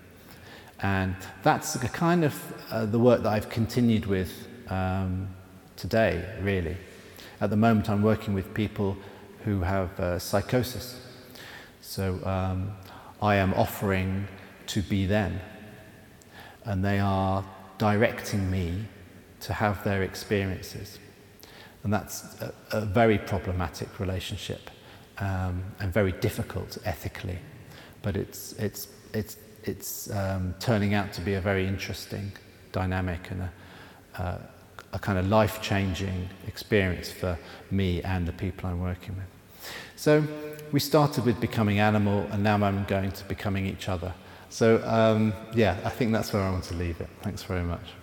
And that's the kind of uh, the work that I've continued with um, today really. At the moment I'm working with people who have uh, psychosis. So um, I am offering to be them. And they are directing me to have their experiences. And that's a, a very problematic relationship um, and very difficult ethically. But it's, it's, it's, it's um, turning out to be a very interesting dynamic and a, uh, a kind of life changing experience for me and the people I'm working with. So we started with becoming animal, and now I'm going to becoming each other. So, um, yeah, I think that's where I want to leave it. Thanks very much.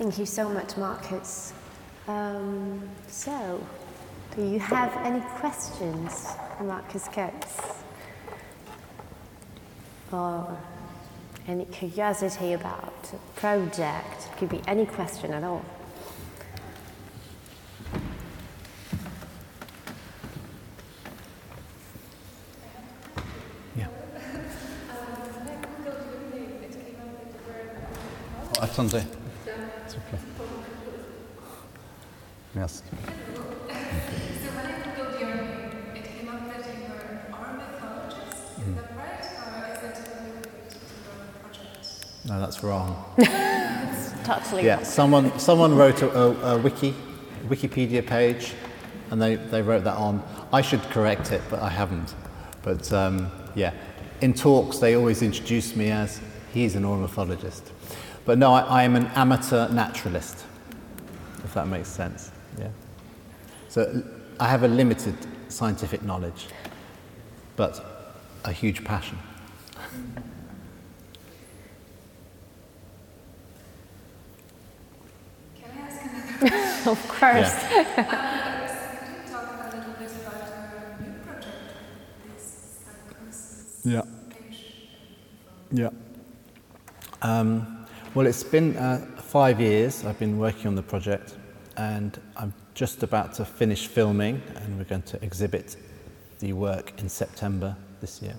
Thank you so much, Marcus. Um, so, do you have any questions for Marcus Coates? Or any curiosity about the project? Could be any question at all. Yeah. Attendez. S'il vous plaît. Merci. So when I googled your name, it came up that you were an ornithologist. Is that right? Or is that a particular project? No, that's wrong. totally Yeah, wrong. someone, someone wrote a, a, a wiki, Wikipedia page, and they, they wrote that on. I should correct it, but I haven't. But um, yeah, in talks, they always introduce me as he's an ornithologist. But no, I, I am an amateur naturalist, if that makes sense. Yeah. So I have a limited scientific knowledge, but a huge passion. Can I ask another Of course. Could you talk a little bit about your new project, this psychosis Yeah. Yeah. Um, well, it's been uh, five years I've been working on the project, and I'm just about to finish filming, and we're going to exhibit the work in September this year.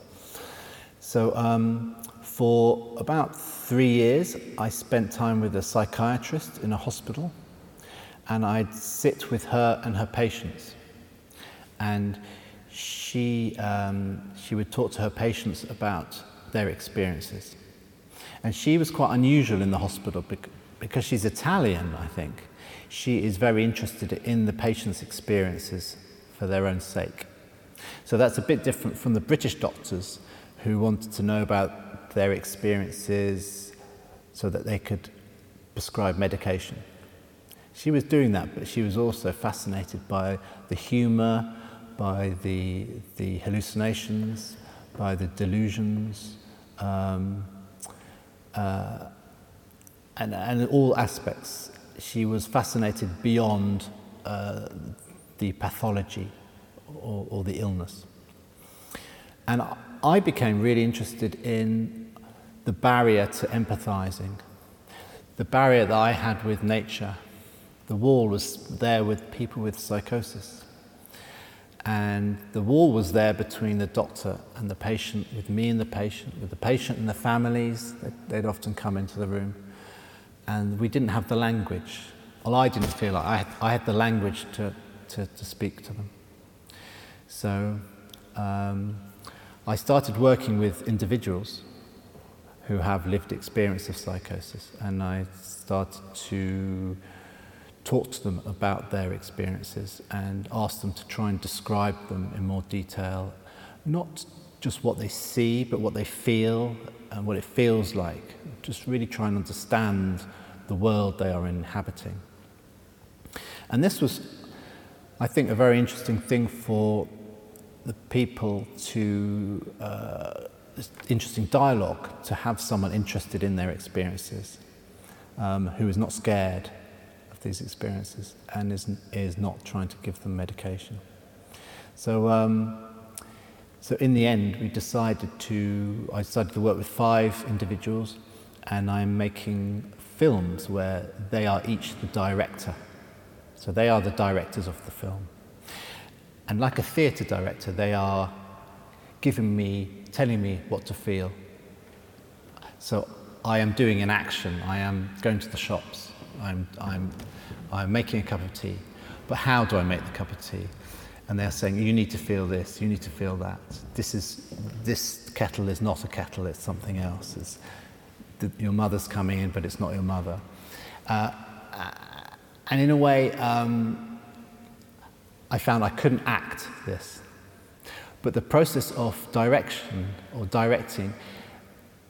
So, um, for about three years, I spent time with a psychiatrist in a hospital, and I'd sit with her and her patients. And she, um, she would talk to her patients about their experiences. And she was quite unusual in the hospital because she's Italian, I think. She is very interested in the patient's experiences for their own sake. So that's a bit different from the British doctors who wanted to know about their experiences so that they could prescribe medication. She was doing that, but she was also fascinated by the humour, by the, the hallucinations, by the delusions, um, uh, and, and in all aspects. She was fascinated beyond uh, the pathology or, or the illness. And I- I became really interested in the barrier to empathizing, the barrier that I had with nature. The wall was there with people with psychosis. And the wall was there between the doctor and the patient, with me and the patient, with the patient and the families. They'd, often come into the room. And we didn't have the language. Well, I didn't feel like I had, I had the language to, to, to speak to them. So um, I started working with individuals who have lived experience of psychosis, and I started to talk to them about their experiences and ask them to try and describe them in more detail, not just what they see, but what they feel and what it feels like. Just really try and understand the world they are inhabiting. And this was, I think, a very interesting thing for the people to, uh, interesting dialogue, to have someone interested in their experiences, um, who is not scared these experiences and is, is not trying to give them medication. So, um, so in the end, we decided to, I decided to work with five individuals and I'm making films where they are each the director. So they are the directors of the film. And like a theatre director, they are giving me, telling me what to feel. So I am doing an action, I am going to the shops, I'm, I'm, I'm making a cup of tea. But how do I make the cup of tea? And they're saying, you need to feel this, you need to feel that. This, is, this kettle is not a kettle, it's something else. It's, the, your mother's coming in, but it's not your mother. Uh, and in a way, um, I found I couldn't act this. But the process of direction or directing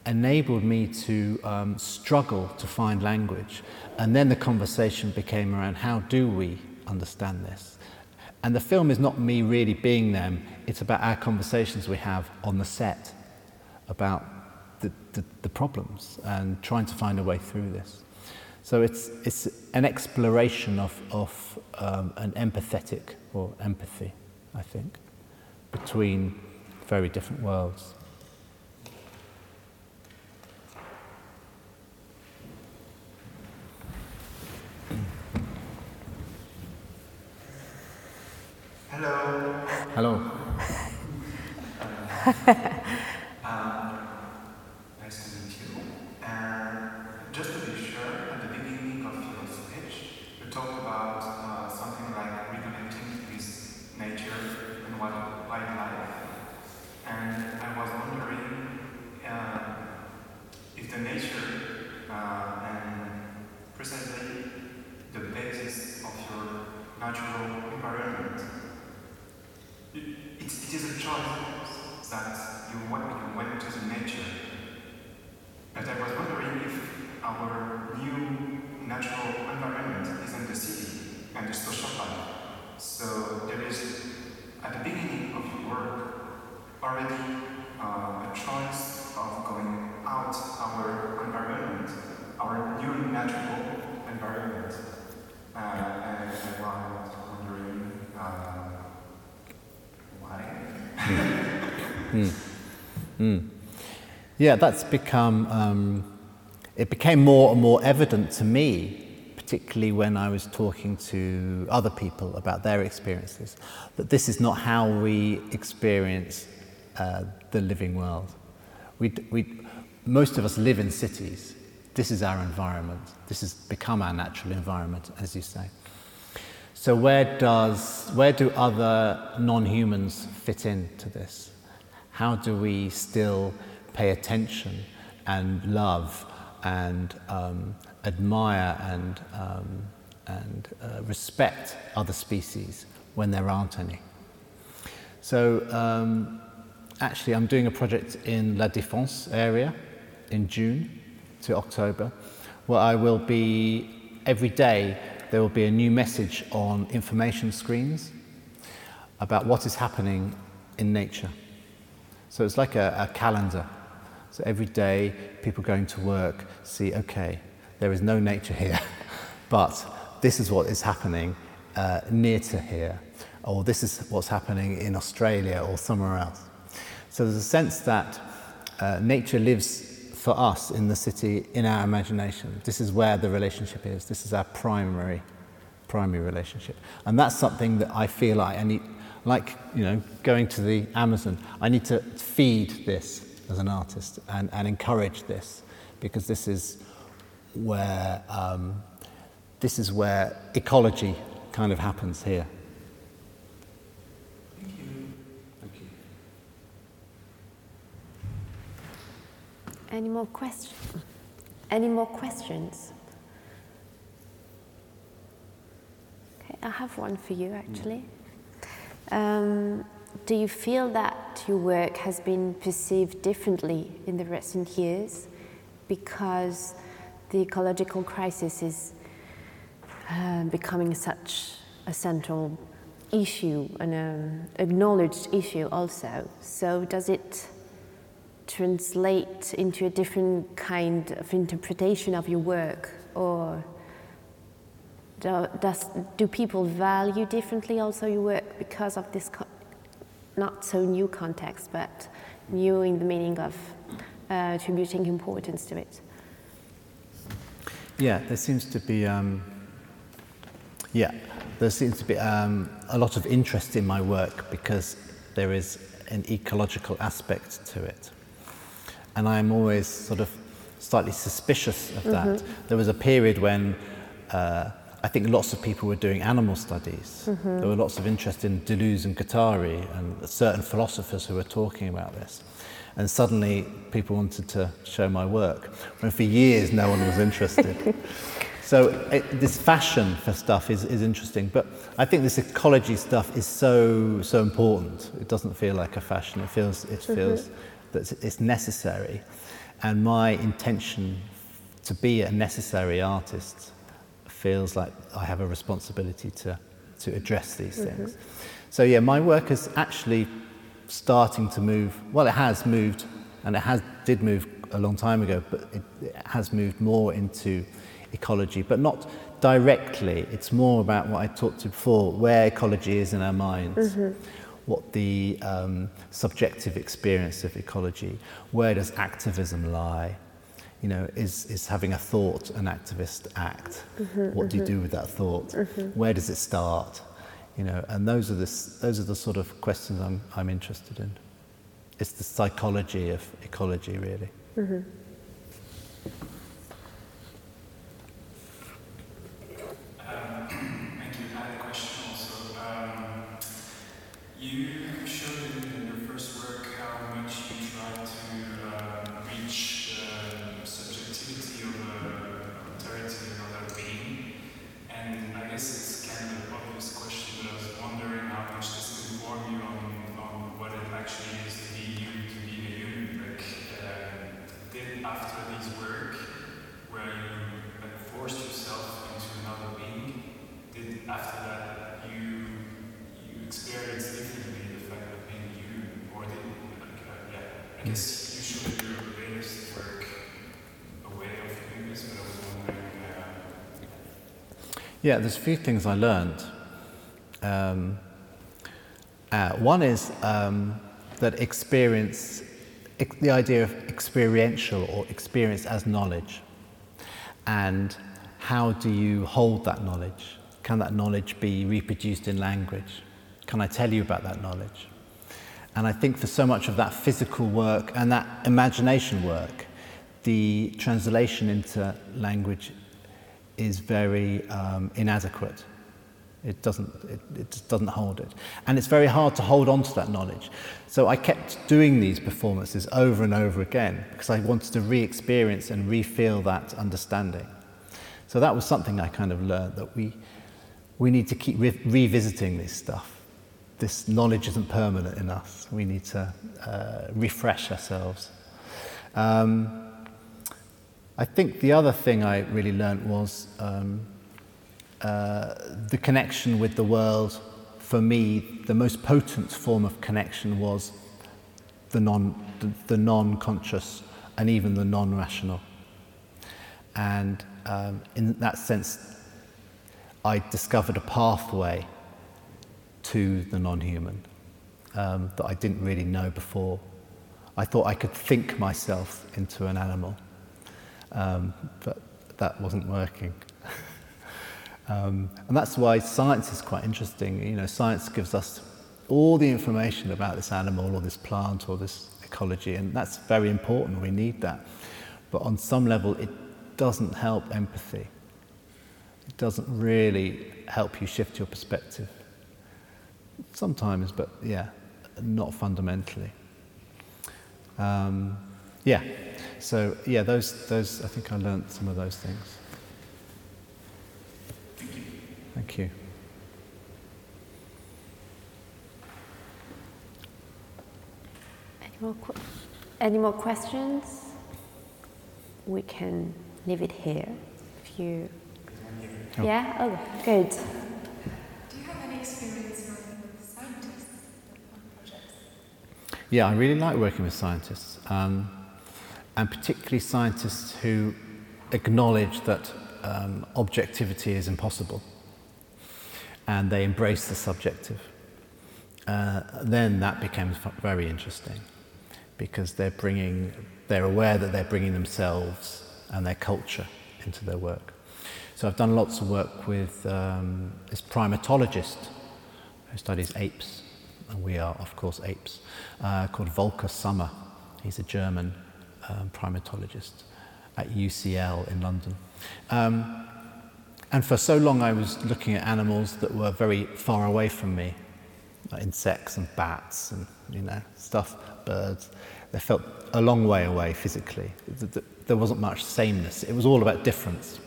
enabled me to um, struggle to find language. And then the conversation became around how do we understand this? And the film is not me really being them, it's about our conversations we have on the set about the, the, the problems and trying to find a way through this. So it's, it's an exploration of, of um, an empathetic or empathy, I think, between very different worlds. Hello. Hello. Um, nice to meet you. And just to be sure, at the beginning of your speech, you talked about uh, something like reconnecting with nature and wild- wildlife. And I was wondering uh, if the nature uh, and precisely the basis of your natural environment. It, it, it is a choice that you went, you went to the nature. But I was wondering if our new natural environment is in the city and the social life. So there is, at the beginning of your work, already uh, a choice of going out our environment, our new natural environment. Uh, and I was wondering uh, why. Mm. Yeah, that's become, um, it became more and more evident to me, particularly when I was talking to other people about their experiences, that this is not how we experience uh, the living world. We, we, most of us live in cities. This is our environment. This has become our natural environment, as you say. So where does where do other non-humans fit into this? How do we still pay attention and love and um, admire and um, and uh, respect other species when there aren't any? So um, actually, I'm doing a project in La Défense area in June to October, where I will be every day. There will be a new message on information screens about what is happening in nature. So it's like a, a calendar. So every day, people going to work see, okay, there is no nature here, but this is what is happening uh, near to here, or this is what's happening in Australia or somewhere else. So there's a sense that uh, nature lives for us in the city in our imagination. This is where the relationship is. This is our primary, primary relationship, and that's something that I feel like I need, like you know, going to the Amazon. I need to feed this as an artist and, and encourage this because this is where um, this is where ecology kind of happens here. Any more questions? Any more questions? Okay, I have one for you actually. Um, do you feel that your work has been perceived differently in the recent years because the ecological crisis is uh, becoming such a central issue and an acknowledged issue also? So, does it translate into a different kind of interpretation of your work or do, does, do people value differently also your work because of this co- not so new context but new in the meaning of uh, attributing importance to it Yeah, there seems to be, um, yeah, there seems to be um, a lot of interest in my work because there is an ecological aspect to it. And I'm always sort of slightly suspicious of that. There was a period when uh, I think lots of people were doing animal studies. Mm-hmm. There were lots of interest in Deleuze and Guattari and certain philosophers who were talking about this. And suddenly people wanted to show my work, when for years no one was interested. so it, this fashion for stuff is, is interesting, but I think this ecology stuff is so so important. It doesn't feel like a fashion. It feels it mm-hmm. feels that it's necessary, and my intention to be a necessary artist feels like I have a responsibility to to address these things. So yeah, my work is actually starting to move. Well, it has moved, and it has did move a long time ago, but it, it has moved more into ecology, but not directly. It's more about what I talked to before, where ecology is in our minds. What the um, subjective experience of ecology, where does activism lie? You know, is, is having a thought an activist act? Mm-hmm, what do you mm-hmm. do with that thought? Mm-hmm. Where does it start? You know, and those are the, those are the sort of questions I'm, I'm interested in. It's the psychology of ecology, really. Thank you. I had a question also. Um, you showed in your first work how much you try to uh, reach the subjectivity of a authority or other Yeah, there's a few things I learned. Um, uh, one is um, that experience, ex- the idea of experiential or experience as knowledge, and how do you hold that knowledge? Can that knowledge be reproduced in language? Can I tell you about that knowledge? And I think for so much of that physical work and that imagination work, the translation into language is very um, inadequate. It doesn't, it, it doesn't hold it. And it's very hard to hold on to that knowledge. So I kept doing these performances over and over again because I wanted to re experience and re feel that understanding. So that was something I kind of learned that we, we need to keep re- revisiting this stuff. This knowledge isn't permanent in us. We need to uh, refresh ourselves. Um, I think the other thing I really learned was um, uh, the connection with the world. For me, the most potent form of connection was the non, the, the non-conscious and even the non-rational. And um, in that sense, I discovered a pathway to the non-human um, that I didn't really know before. I thought I could think myself into an animal, um, but that wasn't working. um, and that's why science is quite interesting. You know, science gives us all the information about this animal or this plant or this ecology, and that's very important. We need that. But on some level, it doesn't help empathy. It doesn't really help you shift your perspective. Sometimes, but yeah, not fundamentally. Um, yeah, so yeah, those, those, I think I learnt some of those things. Thank you. Any more, qu- any more questions? We can leave it here. If you, Oh. yeah, oh, good. Do you have any experience working with scientists on projects? Yeah, I really like working with scientists, um, and particularly scientists who acknowledge that um, objectivity is impossible and they embrace the subjective. Uh, then that becomes very interesting because they're bringing, they're aware that they're bringing themselves and their culture into their work. So I've done lots of work with um, this primatologist who studies apes, and we are, of course, apes, uh, called Volker Sommer. He's a German um, primatologist at UCL in London. Um, and for so long, I was looking at animals that were very far away from me, like insects and bats and you know stuff, birds. They felt a long way away physically. Th- th- There wasn't much sameness. It was all about difference.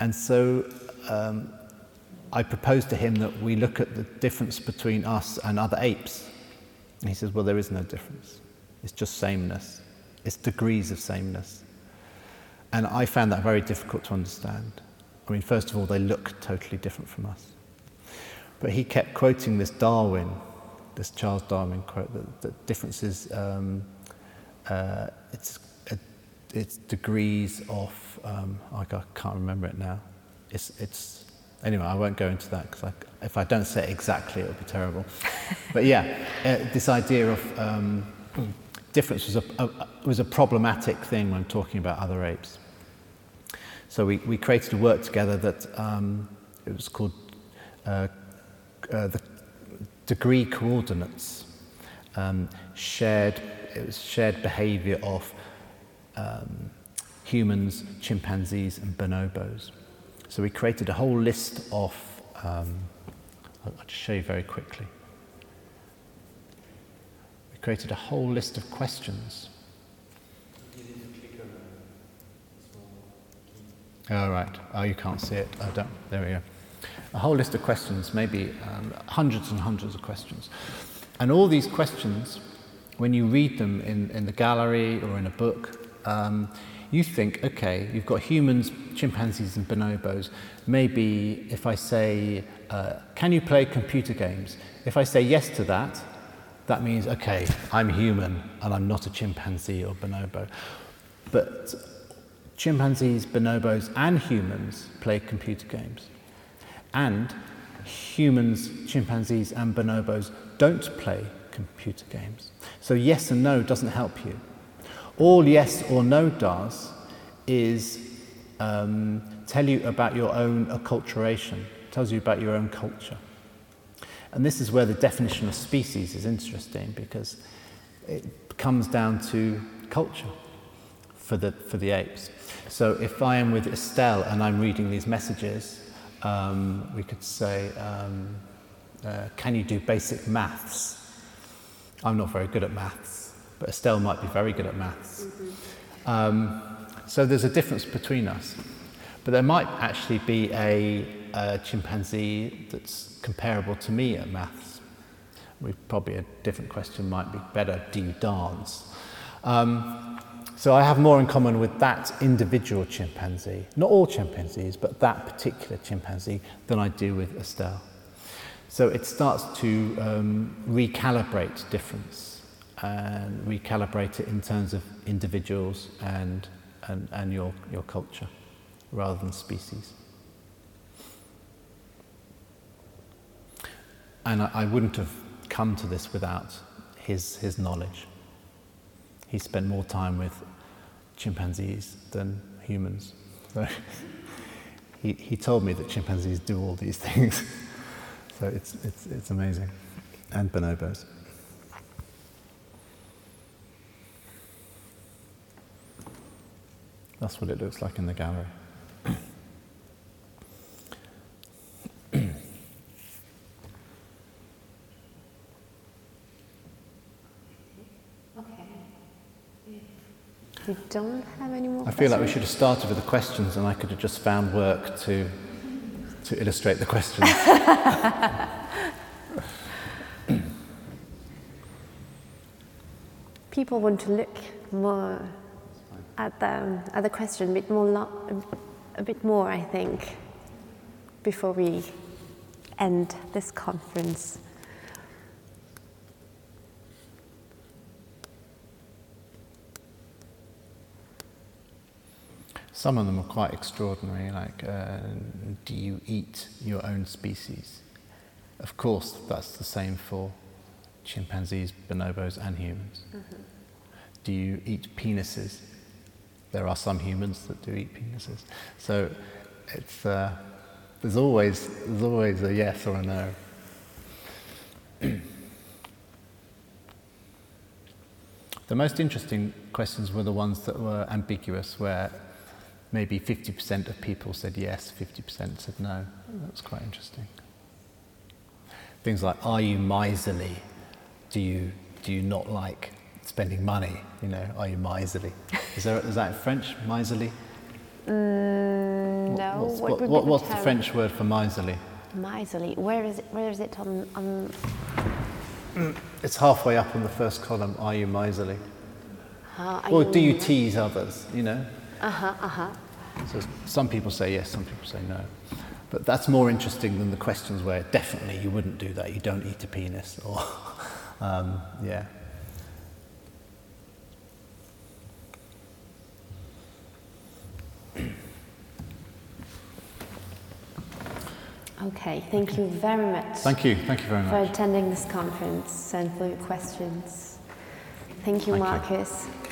And so um, I proposed to him that we look at the difference between us and other apes. And he says, Well, there is no difference. It's just sameness, it's degrees of sameness. And I found that very difficult to understand. I mean, first of all, they look totally different from us. But he kept quoting this Darwin, this Charles Darwin quote, that, that differences, um, uh, it's, uh, it's degrees of, um, I can't remember it now. It's, it's, anyway, I won't go into that because if I don't say it exactly, it'll be terrible. but yeah, uh, this idea of um, difference was a, a, was a problematic thing when talking about other apes. So we, we created a work together that um, it was called uh, uh, the degree coordinates, um, shared, it was shared behavior of um, humans, chimpanzees, and bonobos. So we created a whole list of, um, I'll just show you very quickly. Created a whole list of questions. Oh, right. Oh, you can't see it. Don't. There we go. A whole list of questions, maybe um, hundreds and hundreds of questions. And all these questions, when you read them in, in the gallery or in a book, um, you think, okay, you've got humans, chimpanzees, and bonobos. Maybe if I say, uh, can you play computer games? If I say yes to that, that means, okay, I'm human and I'm not a chimpanzee or bonobo. But chimpanzees, bonobos, and humans play computer games. And humans, chimpanzees, and bonobos don't play computer games. So, yes and no doesn't help you. All yes or no does is um, tell you about your own acculturation, tells you about your own culture. And this is where the definition of species is interesting because it comes down to culture for the, for the apes. So if I am with Estelle and I'm reading these messages, um, we could say, um, uh, Can you do basic maths? I'm not very good at maths, but Estelle might be very good at maths. Mm-hmm. Um, so there's a difference between us. But there might actually be a, a chimpanzee that's comparable to me at maths. We probably a different question might be better. Do you dance? Um, so I have more in common with that individual chimpanzee, not all chimpanzees, but that particular chimpanzee, than I do with Estelle. So it starts to um, recalibrate difference and recalibrate it in terms of individuals and, and, and your, your culture rather than species. And I, I wouldn't have come to this without his, his knowledge. He spent more time with chimpanzees than humans. So he, he told me that chimpanzees do all these things. so it's, it's, it's amazing. And bonobos. That's what it looks like in the gallery. We don't have any more I feel like we should have started with the questions and I could have just found work to, to illustrate the questions. People want to look more at the, at the question a bit more, lo- a bit more, I think, before we end this conference. Some of them are quite extraordinary, like, uh, do you eat your own species? Of course, that's the same for chimpanzees, bonobos, and humans. Mm-hmm. Do you eat penises? There are some humans that do eat penises. So it's, uh, there's, always, there's always a yes or a no. the most interesting questions were the ones that were ambiguous, where maybe 50% of people said yes, 50% said no. That's quite interesting. Things like, are you miserly? Do you, do you not like spending money? You know, are you miserly? Is, there, is that French, miserly? Mm, no. What's, what, what, what's the French word for miserly? Miserly. Where is it, where is it on, on... It's halfway up on the first column. Are you miserly? Uh, or do you tease others, you know? Uh-huh, uh-huh. So some people say yes, some people say no. But that's more interesting than the questions where definitely you wouldn't do that, you don't eat a penis, or, um, yeah. Okay, thank you very much. Thank you, thank you very much. For attending this conference and for your questions. Thank you, thank Marcus. You.